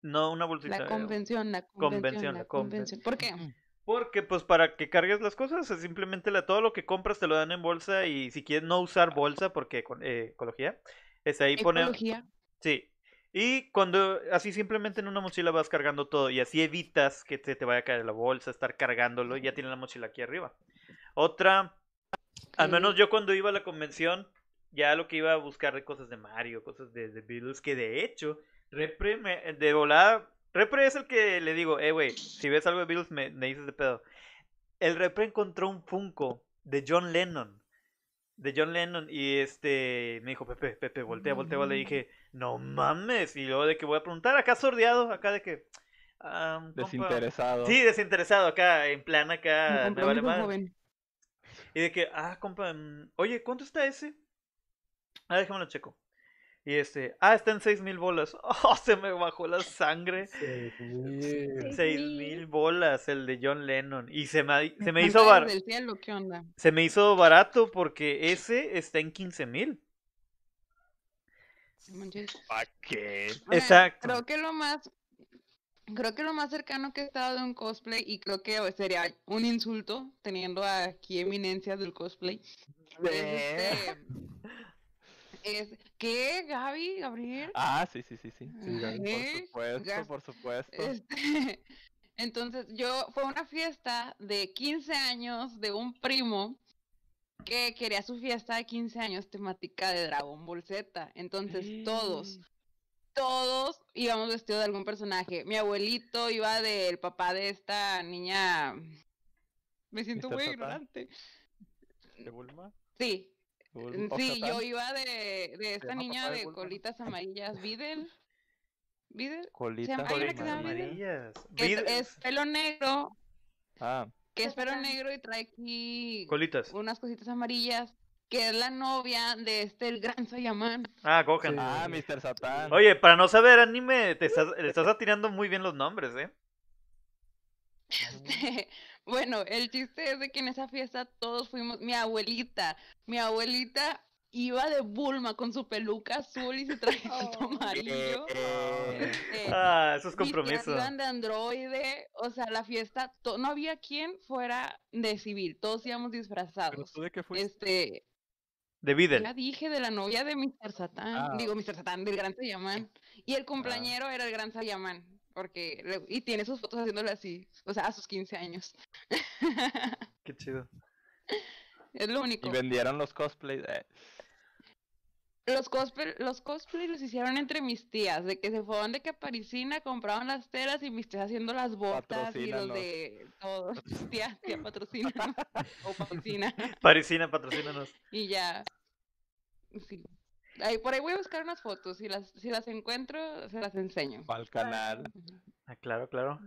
S3: No una bolsita.
S1: La convención, la
S3: Convención,
S1: convención,
S3: la
S1: convención. ¿Por qué?
S3: Porque, pues, para que cargues las cosas, simplemente la, todo lo que compras te lo dan en bolsa y si quieres no usar bolsa, porque con- eh, ecología, es ahí pone...
S1: Ecología.
S3: Sí. Y cuando así simplemente en una mochila vas cargando todo y así evitas que te, te vaya a caer la bolsa, estar cargándolo, ya tienes la mochila aquí arriba. Otra, al menos yo cuando iba a la convención, ya lo que iba a buscar de cosas de Mario, cosas de, de Beatles, que de hecho, Repre me- de volada, Repre es el que le digo, eh, güey, si ves algo de Beatles me, me dices de pedo. El Repre encontró un Funko de John Lennon. De John Lennon y este me dijo, Pepe, Pepe, voltea, voltea, voltea. Le dije, no mames. Y luego de que voy a preguntar, acá sordeado, acá de que... compa-
S2: Desinteresado.
S3: Sí, desinteresado, acá, en plan, acá, me vale más. Y de que, ah, compa, mm, oye, ¿cuánto está ese? Ah, déjame lo checo. Y este, ah, está en seis mil bolas. Oh, se me bajó la sangre.
S5: Sí.
S6: Seis
S3: Seis
S6: mil.
S3: mil bolas, el de John Lennon. Y se me, se me hizo bar-
S1: desde el cielo, ¿qué onda?
S3: se me hizo barato porque ese está en quince mil.
S1: No manches.
S2: ¿Para qué?
S3: Exacto.
S1: Creo que lo más, creo que lo más cercano que he estado de un cosplay, y creo que sería un insulto, teniendo aquí eminencias del cosplay, es este, es, ¿qué, Gaby, Gabriel?
S2: Ah, sí, sí, sí, sí.
S1: ¿Eh?
S2: Por supuesto, por supuesto.
S1: Este, entonces, yo, fue una fiesta de 15 años de un primo que quería su fiesta de 15 años temática de Dragon Ball Z. Entonces, todos, todos íbamos vestidos de algún personaje. Mi abuelito iba del papá de esta niña. Me siento muy ignorante.
S4: ¿De Bulma?
S1: Sí, Sí, yo iba de, de esta niña
S4: de
S1: colitas amarillas, Videl. Videl,
S2: Colita.
S1: hay una que se llama
S3: Colitas amarillas.
S1: que
S3: Vid-
S1: es pelo negro,
S2: Ah,
S1: que es pelo negro y trae aquí
S3: Colitas.
S1: unas cositas amarillas, que es la novia de este el gran Sayaman.
S3: Ah, Gohan.
S5: Sí.
S2: ah, Mr. Satan.
S3: Oye, para no saber anime, te estás, le estás atirando muy bien los nombres, ¿eh?
S1: Este, bueno, el chiste es de que en esa fiesta todos fuimos, mi abuelita, mi abuelita iba de Bulma con su peluca azul y su trajecito
S6: Oh.
S1: amarillo.
S2: Eh,
S1: este,
S3: Ah, eso es
S1: mis tías
S3: compromiso.
S1: Iban de androide, o sea, la fiesta, to- no había quien fuera de civil, todos íbamos
S4: ¿Pero
S1: disfrazados.
S4: tú de qué fuiste?
S1: Este,
S3: De Videl.
S1: ya dije de la novia de Mr. Satán,
S4: Ah,
S1: digo Mr. Satán, del Gran Sayaman. Y el cumpleañero era el Gran Sayaman, porque, y tiene sus fotos haciéndole así, o sea, a sus 15 años.
S3: Qué chido.
S1: es lo
S2: y
S1: único.
S2: vendieron los cosplays. eh,
S1: Los cosplay, los cosplay los hicieron entre mis tías, de que se fueron de que a Parisina, compraban las telas y mis tías haciendo las botas y los de todo. Tía, tía patrocina. o patrocina.
S3: Parisina, patrocínanos.
S1: Y ya. Sí. Ahí, por ahí voy a buscar unas fotos. Si las, si las encuentro, se las enseño.
S2: Al canal.
S3: Ah, claro, claro.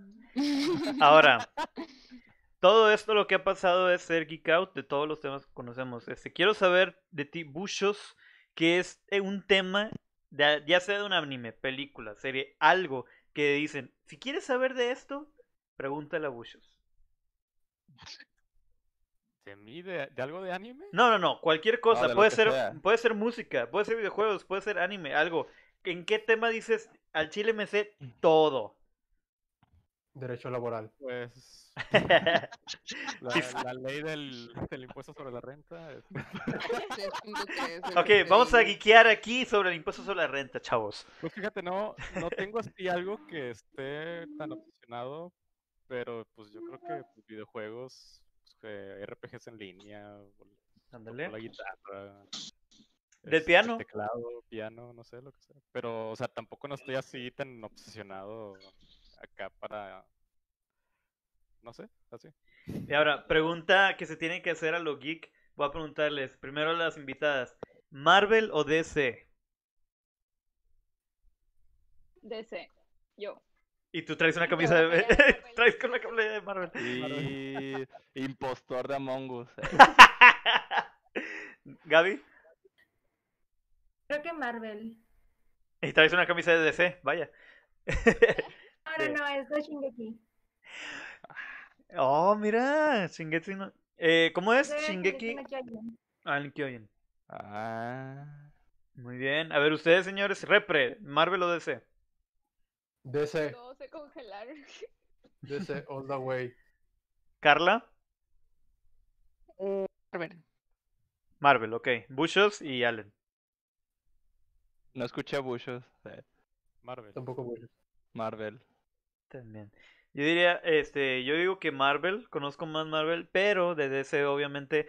S3: Ahora, todo esto lo que ha pasado es ser geek out de todos los temas que conocemos. Este, quiero saber de ti, Bushos, que es eh, un tema, de- ya sea de un anime, película, serie, algo que dicen, si quieres saber de esto, pregúntale a Bushos.
S4: ¿De mí? ¿De, de algo de anime?
S3: No, no, no, cualquier cosa,
S2: de lo
S3: puede ser,
S2: sea.
S3: puede ser música, puede ser videojuegos, puede ser anime, algo. ¿En qué tema dices, al chile me sé todo?
S5: Derecho laboral.
S4: Pues la, la ley del, del impuesto sobre la renta. es-
S1: 3.3,
S3: ok, vamos a geekear aquí sobre el impuesto sobre la renta, chavos.
S4: Pues fíjate, no, no tengo así algo que esté tan obsesionado, pero pues yo creo que pues, videojuegos, que RPGs en línea,
S3: Ándale.
S4: la guitarra.
S3: ¿Del
S4: este,
S3: piano?
S4: Teclado, piano, no sé, lo que sea. Pero, o sea, tampoco no estoy así tan obsesionado acá para... No sé, así.
S3: Y ahora, pregunta que se tiene que hacer a lo geek. Voy a preguntarles, primero a las invitadas, ¿Marvel o DC?
S6: DC. Yo.
S3: Y tú traes una camisa de... Traes con una camisa de Marvel.
S2: Y impostor de Among Us.
S3: Gaby,
S7: Creo que Marvel.
S3: y traes una camisa de DC, vaya.
S7: No, no, no, es de Shingeki.
S3: oh, mira, Shingeki no... Eh, ¿Cómo es?
S7: De
S3: Shingeki... Ah, Kyojin.
S2: Ah.
S3: Muy bien. A ver, ustedes, señores, repre, ¿Marvel o DC?
S5: DC,
S6: Todos se congelaron.
S5: DC, all the way.
S3: ¿Carla?
S1: A ver,
S3: Marvel, ok. Bushos y Allen.
S2: No escuché Bushos. eh,
S4: Marvel.
S5: Tampoco voy.
S2: Marvel.
S3: También. Yo diría, este, yo digo que Marvel, conozco más Marvel, pero de DC obviamente.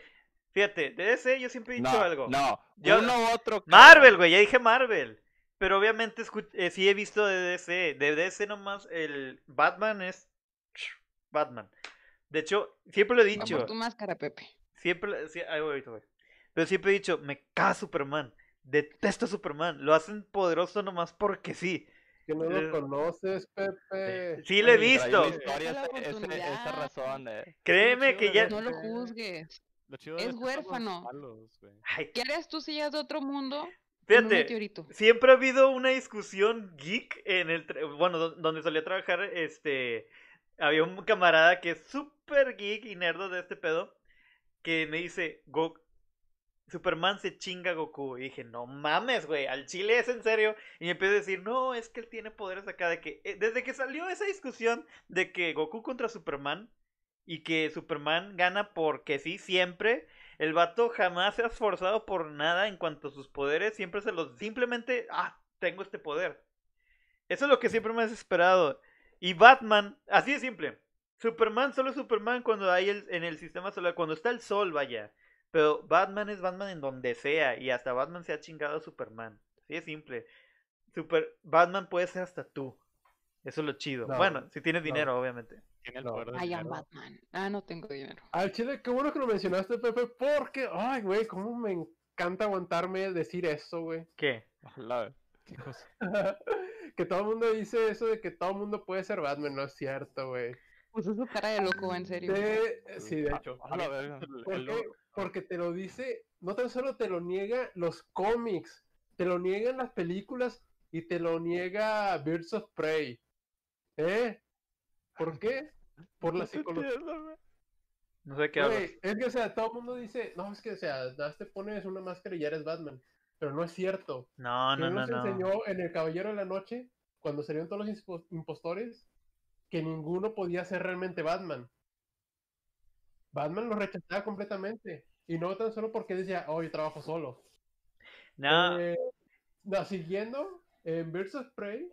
S3: Fíjate, de DC yo siempre he dicho
S2: No,
S3: algo.
S2: no.
S3: Yo-
S2: Uno u otro.
S3: Marvel, güey, ya dije Marvel. Pero obviamente escu- eh, sí he visto de DC. De DC nomás el Batman es Batman. De hecho, siempre lo he dicho.
S1: tu máscara, Pepe.
S3: Siempre, lo- sí, ahí voy. Pero siempre he dicho, me caga Superman. Detesto a Superman. Lo hacen poderoso nomás porque sí.
S5: Que no
S3: Eh,
S5: lo conoces, Pepe.
S3: Sí lo he visto.
S2: historia ese- esa razón. eh.
S3: Créeme
S4: chido
S3: que ya...
S1: No lo juzgues.
S4: Lo chido
S1: Es huérfano.
S4: malos,
S1: ¿Qué harías tú si ya es de otro mundo?
S3: Fíjate, siempre ha habido una discusión geek en el... Bueno, do- donde solía trabajar, este... Había un camarada que es súper geek y nerdo de este pedo, que me dice, Go... Superman se chinga a Goku. Y dije, no mames, güey, al chile es en serio. Y me empecé a decir, no, es que él tiene poderes acá. De que, eh, desde que salió esa discusión de que Goku contra Superman y que Superman gana porque sí, siempre. El vato jamás se ha esforzado por nada en cuanto a sus poderes. Siempre se los. Simplemente, ah, tengo este poder. Eso es lo que siempre me ha desesperado. Y Batman, así de simple. Superman solo es Superman cuando hay el, en el sistema solar, cuando está el sol, vaya. Pero Batman es Batman en donde sea. Y hasta Batman se ha chingado a Superman. Así de simple. Super, Batman puede ser hasta tú. Eso es lo chido.
S5: No,
S3: bueno, si tienes
S5: no.
S3: dinero, obviamente.
S4: Tiene el
S5: No.
S4: poder del
S1: I am
S4: dinero.
S1: Batman. Ah, no tengo dinero.
S5: Al chile, qué bueno que lo mencionaste, Pepe, porque, ay, güey, cómo me encanta aguantarme decir eso, güey.
S3: ¿Qué?
S4: Ojalá. ¿Qué cosa?
S5: que todo el mundo dice eso de que todo el mundo puede ser Batman, no es cierto, güey.
S1: Puso su cara de loco, en serio.
S5: De- Sí, de hecho.
S4: a la.
S5: Porque te lo dice, no tan solo te lo niega los cómics, te lo niegan las películas y te lo niega Birds of Prey. ¿Eh? ¿Por qué? Por la psicología.
S3: No sé qué
S5: es que, o sea, todo el mundo dice, no, es que, o sea, te pones una máscara y ya eres Batman. Pero no es cierto.
S3: No, no,
S5: ¿Quién
S3: no,
S5: nos
S3: no.
S5: enseñó en El Caballero de la Noche, cuando salieron todos los impostores, que ninguno podía ser realmente Batman? Batman lo rechazaba completamente. Y no tan solo porque decía, oh, yo trabajo solo.
S3: No,
S5: Eh, no, siguiendo, en Birds of Prey,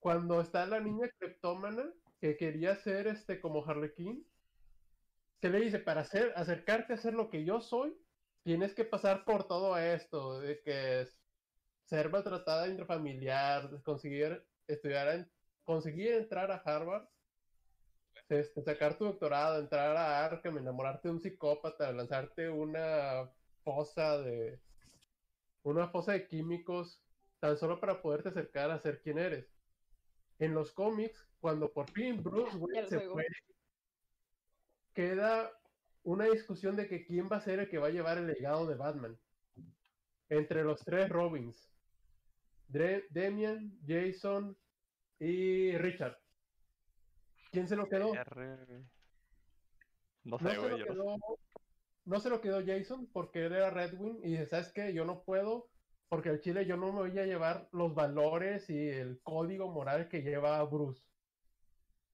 S5: cuando está la niña cleptómana que quería ser este como Harlequín, se le dice, para hacer, acercarte a ser lo que yo soy, tienes que pasar por todo esto, de que es ser maltratada intrafamiliar, conseguir estudiar, conseguir entrar a Harvard, este, sacar tu doctorado, entrar a Arkham, enamorarte de un psicópata, lanzarte una fosa de una fosa de químicos tan solo para poderte acercar a ser quien eres. En los cómics, cuando por fin Bruce Wayne se
S6: juego.
S5: muere, queda una discusión de que quién va a ser el que va a llevar el legado de Batman. Entre los tres Robins. Dre- Damian, Jason y Richard. ¿Quién se lo quedó?
S2: No
S5: No se, lo
S2: no
S5: quedó, no se lo quedó Jason porque él era Redwing y dice, ¿sabes qué? Yo no puedo porque al Chile yo no me voy a llevar los valores y el código moral que lleva Bruce.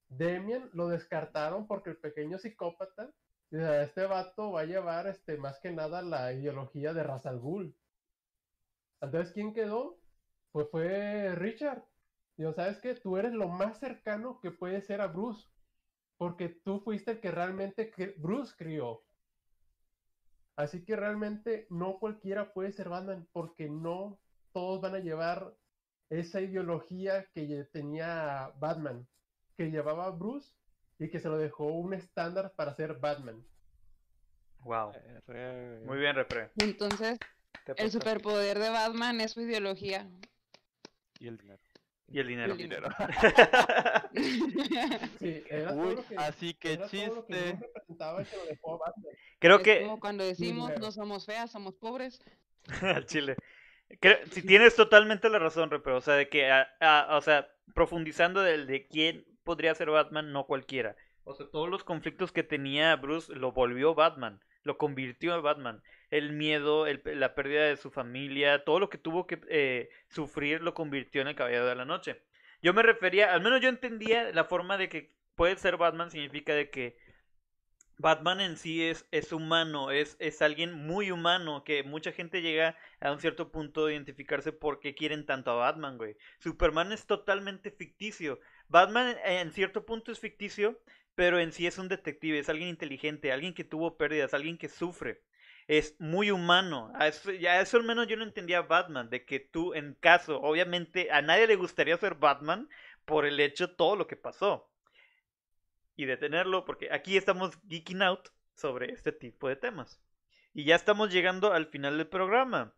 S5: Demian lo descartaron porque el pequeño psicópata, este vato va a llevar este, más que nada la ideología de Ra's Ghul. Entonces, ¿quién quedó? Pues fue Richard. Digo, ¿sabes qué? Tú eres lo más cercano que puede ser a Bruce porque tú fuiste el que realmente Bruce crió. Así que realmente no cualquiera puede ser Batman, porque no todos van a llevar esa ideología que tenía Batman, que llevaba Bruce y que se lo dejó un estándar para ser Batman.
S3: wow.
S2: Güey.
S3: Muy bien, Repre.
S1: Entonces, el superpoder de Batman es su ideología.
S4: Y el dinero.
S3: Y el dinero.
S1: El dinero.
S5: Sí, era todo
S2: Uy,
S5: lo que,
S2: así que
S5: era todo lo que
S2: chiste.
S5: Y a Batman.
S3: Creo
S1: Es
S3: que
S1: como cuando decimos no somos feas, somos pobres.
S3: al chile. Creo- si tienes totalmente la razón, Repre. O sea, de que, a- a- o sea, profundizando del de quién podría ser Batman, no cualquiera. O sea, todos los conflictos que tenía Bruce lo volvió Batman, lo convirtió en Batman. El miedo, la pérdida de su familia, todo lo que tuvo que eh, sufrir lo convirtió en el Caballero de la Noche. Yo me refería, al menos yo entendía la forma de que puede ser Batman significa de que Batman en sí es, es humano, es, es alguien muy humano, que mucha gente llega a un cierto punto de identificarse por qué quieren tanto a Batman, güey. Superman es totalmente ficticio. Batman en cierto punto es ficticio, pero en sí es un detective, es alguien inteligente, alguien que tuvo pérdidas, alguien que sufre. Es muy humano. A eso, eso al menos yo no entendía Batman, de que tú en caso, obviamente a nadie le gustaría ser Batman por el hecho todo lo que pasó. Y detenerlo, porque aquí estamos geeking out sobre este tipo de temas. Y ya estamos llegando al final del programa.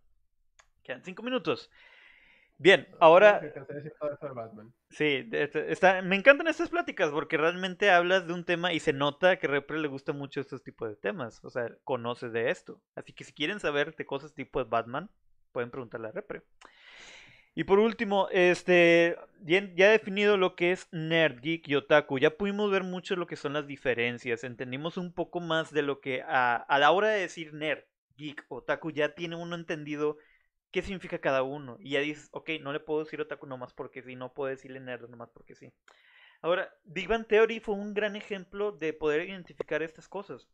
S3: Quedan cinco minutos. Bien, ahora... Sí, de- está, me encantan estas pláticas porque realmente hablas de un tema y se nota que Repre le gusta mucho estos tipos de temas. O sea, conoce de esto. Así que si quieren saber de cosas tipo de Batman, pueden preguntarle a Repre. Y por último, este, ya, ya definido lo que es nerd, geek y otaku, ya pudimos ver mucho lo que son las diferencias. Entendimos un poco más de lo que a, a la hora de decir nerd, geek, otaku, ya tiene uno entendido qué significa cada uno. Y ya dices, ok, no le puedo decir otaku nomás porque sí, no puedo decirle nerd nomás porque sí. Ahora, Big Bang Theory fue un gran ejemplo de poder identificar estas cosas.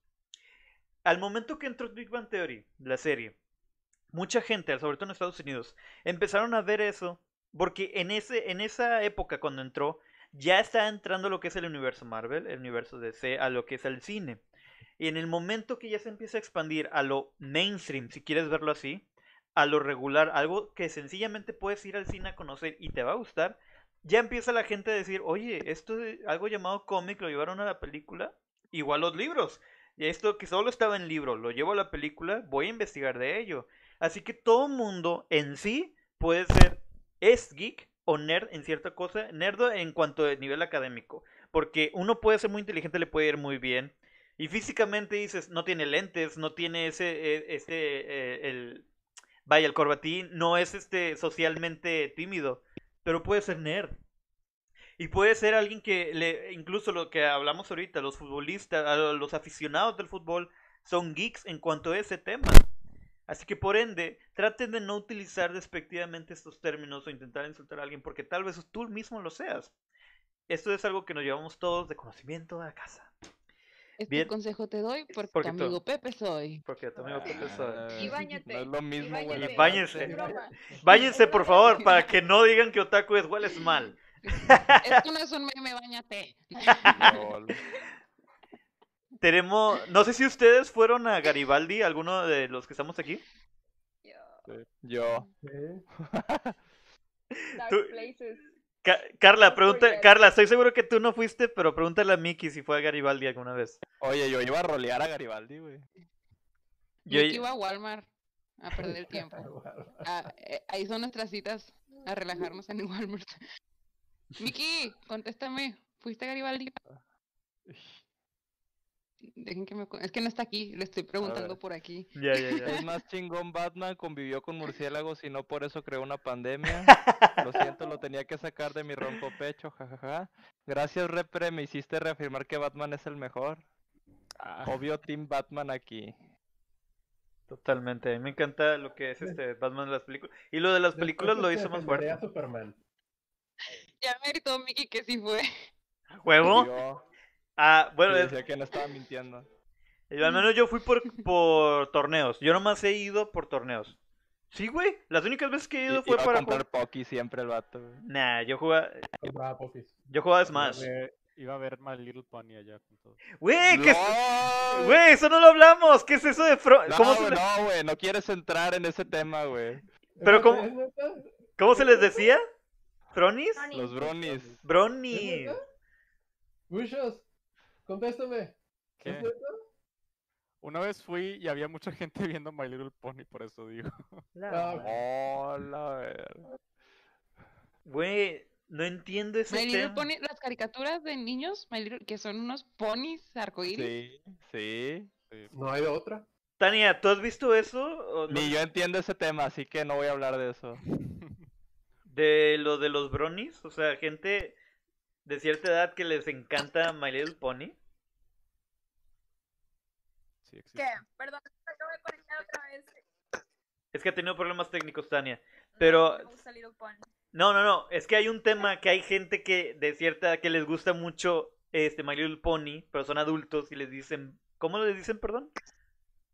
S3: Al momento que entró Big Bang Theory, la serie, mucha gente, sobre todo en Estados Unidos, empezaron a ver eso porque en, ese, en esa época cuando entró, ya está entrando lo que es el universo Marvel, el universo DC, a lo que es el cine. Y en el momento que ya se empieza a expandir a lo mainstream, si quieres verlo así, a lo regular, algo que sencillamente puedes ir al cine a conocer y te va a gustar, ya empieza la gente a decir, oye, esto es algo llamado cómic, lo llevaron a la película, igual los libros. Y esto que solo estaba en libro, lo llevo a la película, voy a investigar de ello. Así que todo mundo en sí puede ser, es geek o nerd en cierta cosa, nerdo en cuanto a nivel académico. Porque uno puede ser muy inteligente, le puede ir muy bien. Y físicamente dices, no tiene lentes, no tiene ese, e, ese, eh, el, vaya, el corbatín, no es este socialmente tímido pero puede ser nerd. Y puede ser alguien que, le, incluso lo que hablamos ahorita, los futbolistas, los aficionados del fútbol, son geeks en cuanto a ese tema. Así que por ende, traten de no utilizar despectivamente estos términos o intentar insultar a alguien porque tal vez tú mismo lo seas. Esto es algo que nos llevamos todos de conocimiento a casa.
S1: Este
S3: Bien.
S1: consejo te doy porque,
S3: Porque tú-
S1: amigo Pepe soy.
S3: Porque tu amigo Pepe soy.
S2: Ah,
S6: Y bañate.
S2: No es lo mismo,
S6: y
S2: güey.
S6: bañate.
S3: Báñense.
S6: Es.
S3: Váyanse por favor para que no digan que otaku es hueles mal.
S1: Esto no es un meme, bañate.
S3: Tenemos, no sé si ustedes fueron a Garibaldi, alguno de los que estamos aquí.
S6: Yo,
S2: Yo.
S6: Dark Places.
S3: Ca- Carla, pregunta. Carla, estoy seguro que tú no fuiste, pero pregúntale a Miki si fue a Garibaldi alguna vez.
S2: Oye, yo iba a rolear a Garibaldi, güey.
S3: Yo-
S1: iba a Walmart a perder el tiempo. Ah, eh, ahí son nuestras citas a relajarnos en el Walmart. Miki, contéstame. ¿Fuiste a Garibaldi? Dejen que me... Es que no está aquí, le estoy preguntando por aquí.
S3: Ya, ya, ya.
S2: Es más chingón Batman, convivió con murciélagos y no por eso creó una pandemia. Lo siento, lo tenía que sacar de mi rompo pecho, jajaja. Gracias, Repre, me hiciste reafirmar que Batman es el mejor.
S4: Ah,
S2: Obvio, Team Batman aquí.
S3: Totalmente, a mí me encanta lo que es este Batman de las películas. Y lo de las películas lo hizo más fuerte.
S5: A Superman.
S1: Ya me gritó Miki que sí fue.
S3: ¿Juego? Ah, bueno,
S2: sí
S3: es-
S2: decía que no estaba mintiendo.
S3: yo al menos yo fui por, por torneos. Yo nomás he ido por torneos. Sí, güey. Las únicas veces que he ido
S2: I-
S3: fue
S2: iba a
S3: para
S2: comprar
S3: jugar.
S2: Poki siempre el vato. güey.
S3: Nah, yo jugaba,
S5: Compraba
S3: yo jugaba
S4: iba, a
S3: Smash.
S4: iba a ver My Little Pony allá con todo.
S3: Güey, ¿qué es-
S2: ¡No!
S3: Güey, eso no lo hablamos. ¿Qué es eso de Fro-
S2: No,
S3: ¿Cómo, se
S2: güey,
S3: le-
S2: no, güey, no quieres entrar en ese tema, güey.
S3: Pero
S5: ¿Es
S3: cómo-? ¿Cómo se les decía? ¿Fronis?
S2: Los bronies.
S3: Bronies.
S5: neta? Contéstame.
S4: ¿Qué?
S5: ¿Es?
S4: Una vez fui y había mucha gente viendo My Little Pony, por eso digo.
S5: Ah,
S2: Hola, verga.
S3: Güey, no entiendo ese
S1: My Little
S3: tema.
S1: Pony, las caricaturas de niños, My Little- que son unos ponis arcoíris.
S2: Sí, sí.
S4: Sí.
S5: No hay de otra.
S3: Tania, ¿tú has visto eso? o no?
S2: Ni yo entiendo ese tema, así que no voy a hablar de eso.
S3: De lo de los bronies, o sea, gente de cierta edad que les encanta My Little Pony.
S4: Sí existe.
S6: ¿Qué? Perdón, me acabo de conectar otra vez.
S3: Es que ha tenido problemas técnicos, Tania. Pero-
S6: No, me gusta Little Pony.
S3: No, no, no, es que hay un tema que hay gente que de cierta edad que les gusta mucho este My Little Pony, pero son adultos y les dicen, ¿cómo les dicen, perdón?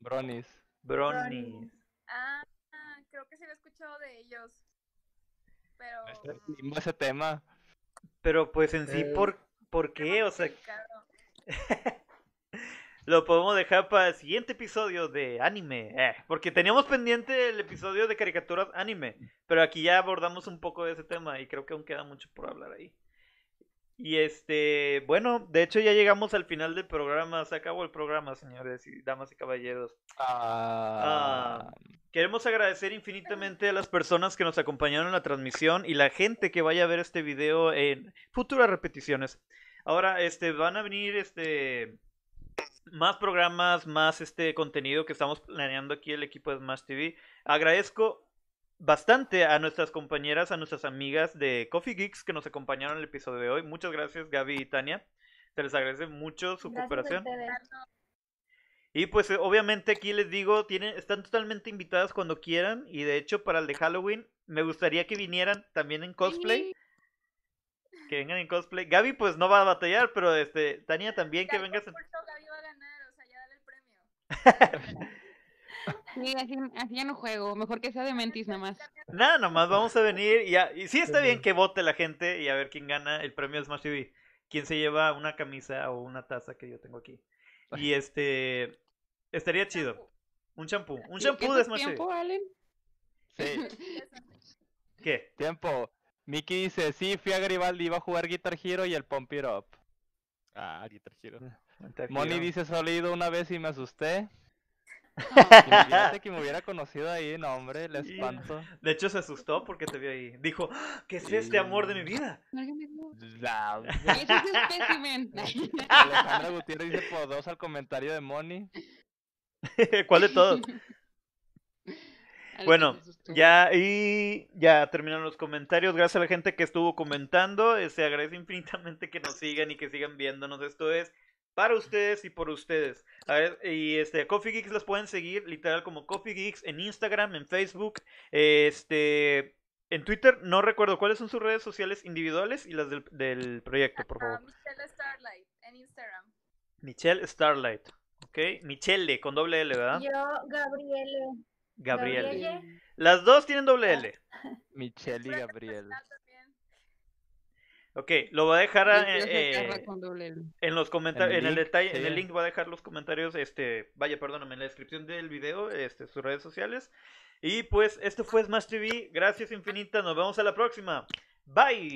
S2: Bronies.
S3: Bronies.
S6: Ah, creo que sí lo he escuchado de ellos. Pero.
S2: Limbo ese tema.
S3: Pero pues en sí,
S5: Eh,
S3: ¿por, ¿por qué? O sea. Lo podemos dejar para el siguiente episodio de anime. eh, porque teníamos pendiente el episodio de caricaturas anime. Pero aquí ya abordamos un poco de ese tema y creo que aún queda mucho por hablar ahí. Y este, bueno, de hecho ya llegamos al final del programa. Se acabó el programa, señores y damas y caballeros.
S2: Ah,
S3: Queremos agradecer infinitamente a las personas que nos acompañaron en la transmisión y la gente que vaya a ver este video en futuras repeticiones. Ahora, este, van a venir, este, más programas, más este contenido que estamos planeando aquí el equipo de Smash TV. Agradezco bastante a nuestras compañeras, a nuestras amigas de Coffee Geeks que nos acompañaron en el episodio de hoy. Muchas gracias, Gaby y Tania. Se les agradece mucho su
S7: Gracias
S3: cooperación. Y pues eh, obviamente aquí les digo, tienen, están totalmente invitadas cuando quieran. Y de hecho para el de Halloween me gustaría que vinieran también en cosplay. Que vengan en cosplay. Gaby pues no va a batallar, pero este, Tania también que vengas en...
S6: concurso Gaby va a ganar, o sea, ya dale el premio.
S1: Sí, así, así ya no juego. Mejor que sea de mentis nada más.
S3: Nada, nomás vamos a venir y, ya, y sí está bien que vote la gente y a ver quién gana el premio de Smash TV. Quién se lleva una camisa o una taza que yo tengo aquí. Y este... Estaría chido. Un champú. Un
S1: ¿Qué
S3: champú de Smash TV.
S1: tiempo, Allen?
S2: Sí,
S3: ¿Qué?
S2: tiempo. Mickey dice, sí, fui a Garibaldi, iba a jugar Guitar Hero y el Pump It Up.
S4: Ah, Guitar Hero.
S2: Moni dice, solo he ido una vez y me asusté. Imagínate que me hubiera conocido ahí, no hombre, le espanto.
S3: De hecho se asustó porque te vio ahí. Dijo, "¡Ah! ¿qué es este amor de mi vida?
S2: La-
S1: Ese es espécimen.
S2: Alejandra Gutiérrez dice por dos al comentario de Moni.
S3: ¿Cuál de todos? Bueno. Ya, y ya terminaron los comentarios. Gracias a la gente que estuvo comentando. eh, Se agradece infinitamente que nos sigan y que sigan viéndonos. Esto es para ustedes y por ustedes. A ver, y este, Coffee Geeks los pueden seguir literal como Coffee Geeks en Instagram, en Facebook, este, en Twitter. No recuerdo cuáles son sus redes sociales individuales y las del, del proyecto, por
S6: Ah,
S3: favor.
S6: Michelle Starlight en Instagram.
S3: Michelle Starlight. ¿Ok? Michelle con doble L, ¿verdad?
S7: Yo, Gabriele.
S3: Gabriel.
S7: Gabrielle.
S3: Las dos tienen doble L.
S2: Michelle y Gabriel.
S3: Ok, lo voy a dejar a- eh,
S1: Carla con doble L.
S3: En los comentarios,
S2: En
S3: en
S2: el
S3: detalle, en el link voy a dejar los comentarios, este, vaya, perdóname, en la descripción del video, este, sus redes sociales. Y pues, esto fue Smash TV, gracias infinitas, nos vemos a la próxima. Bye.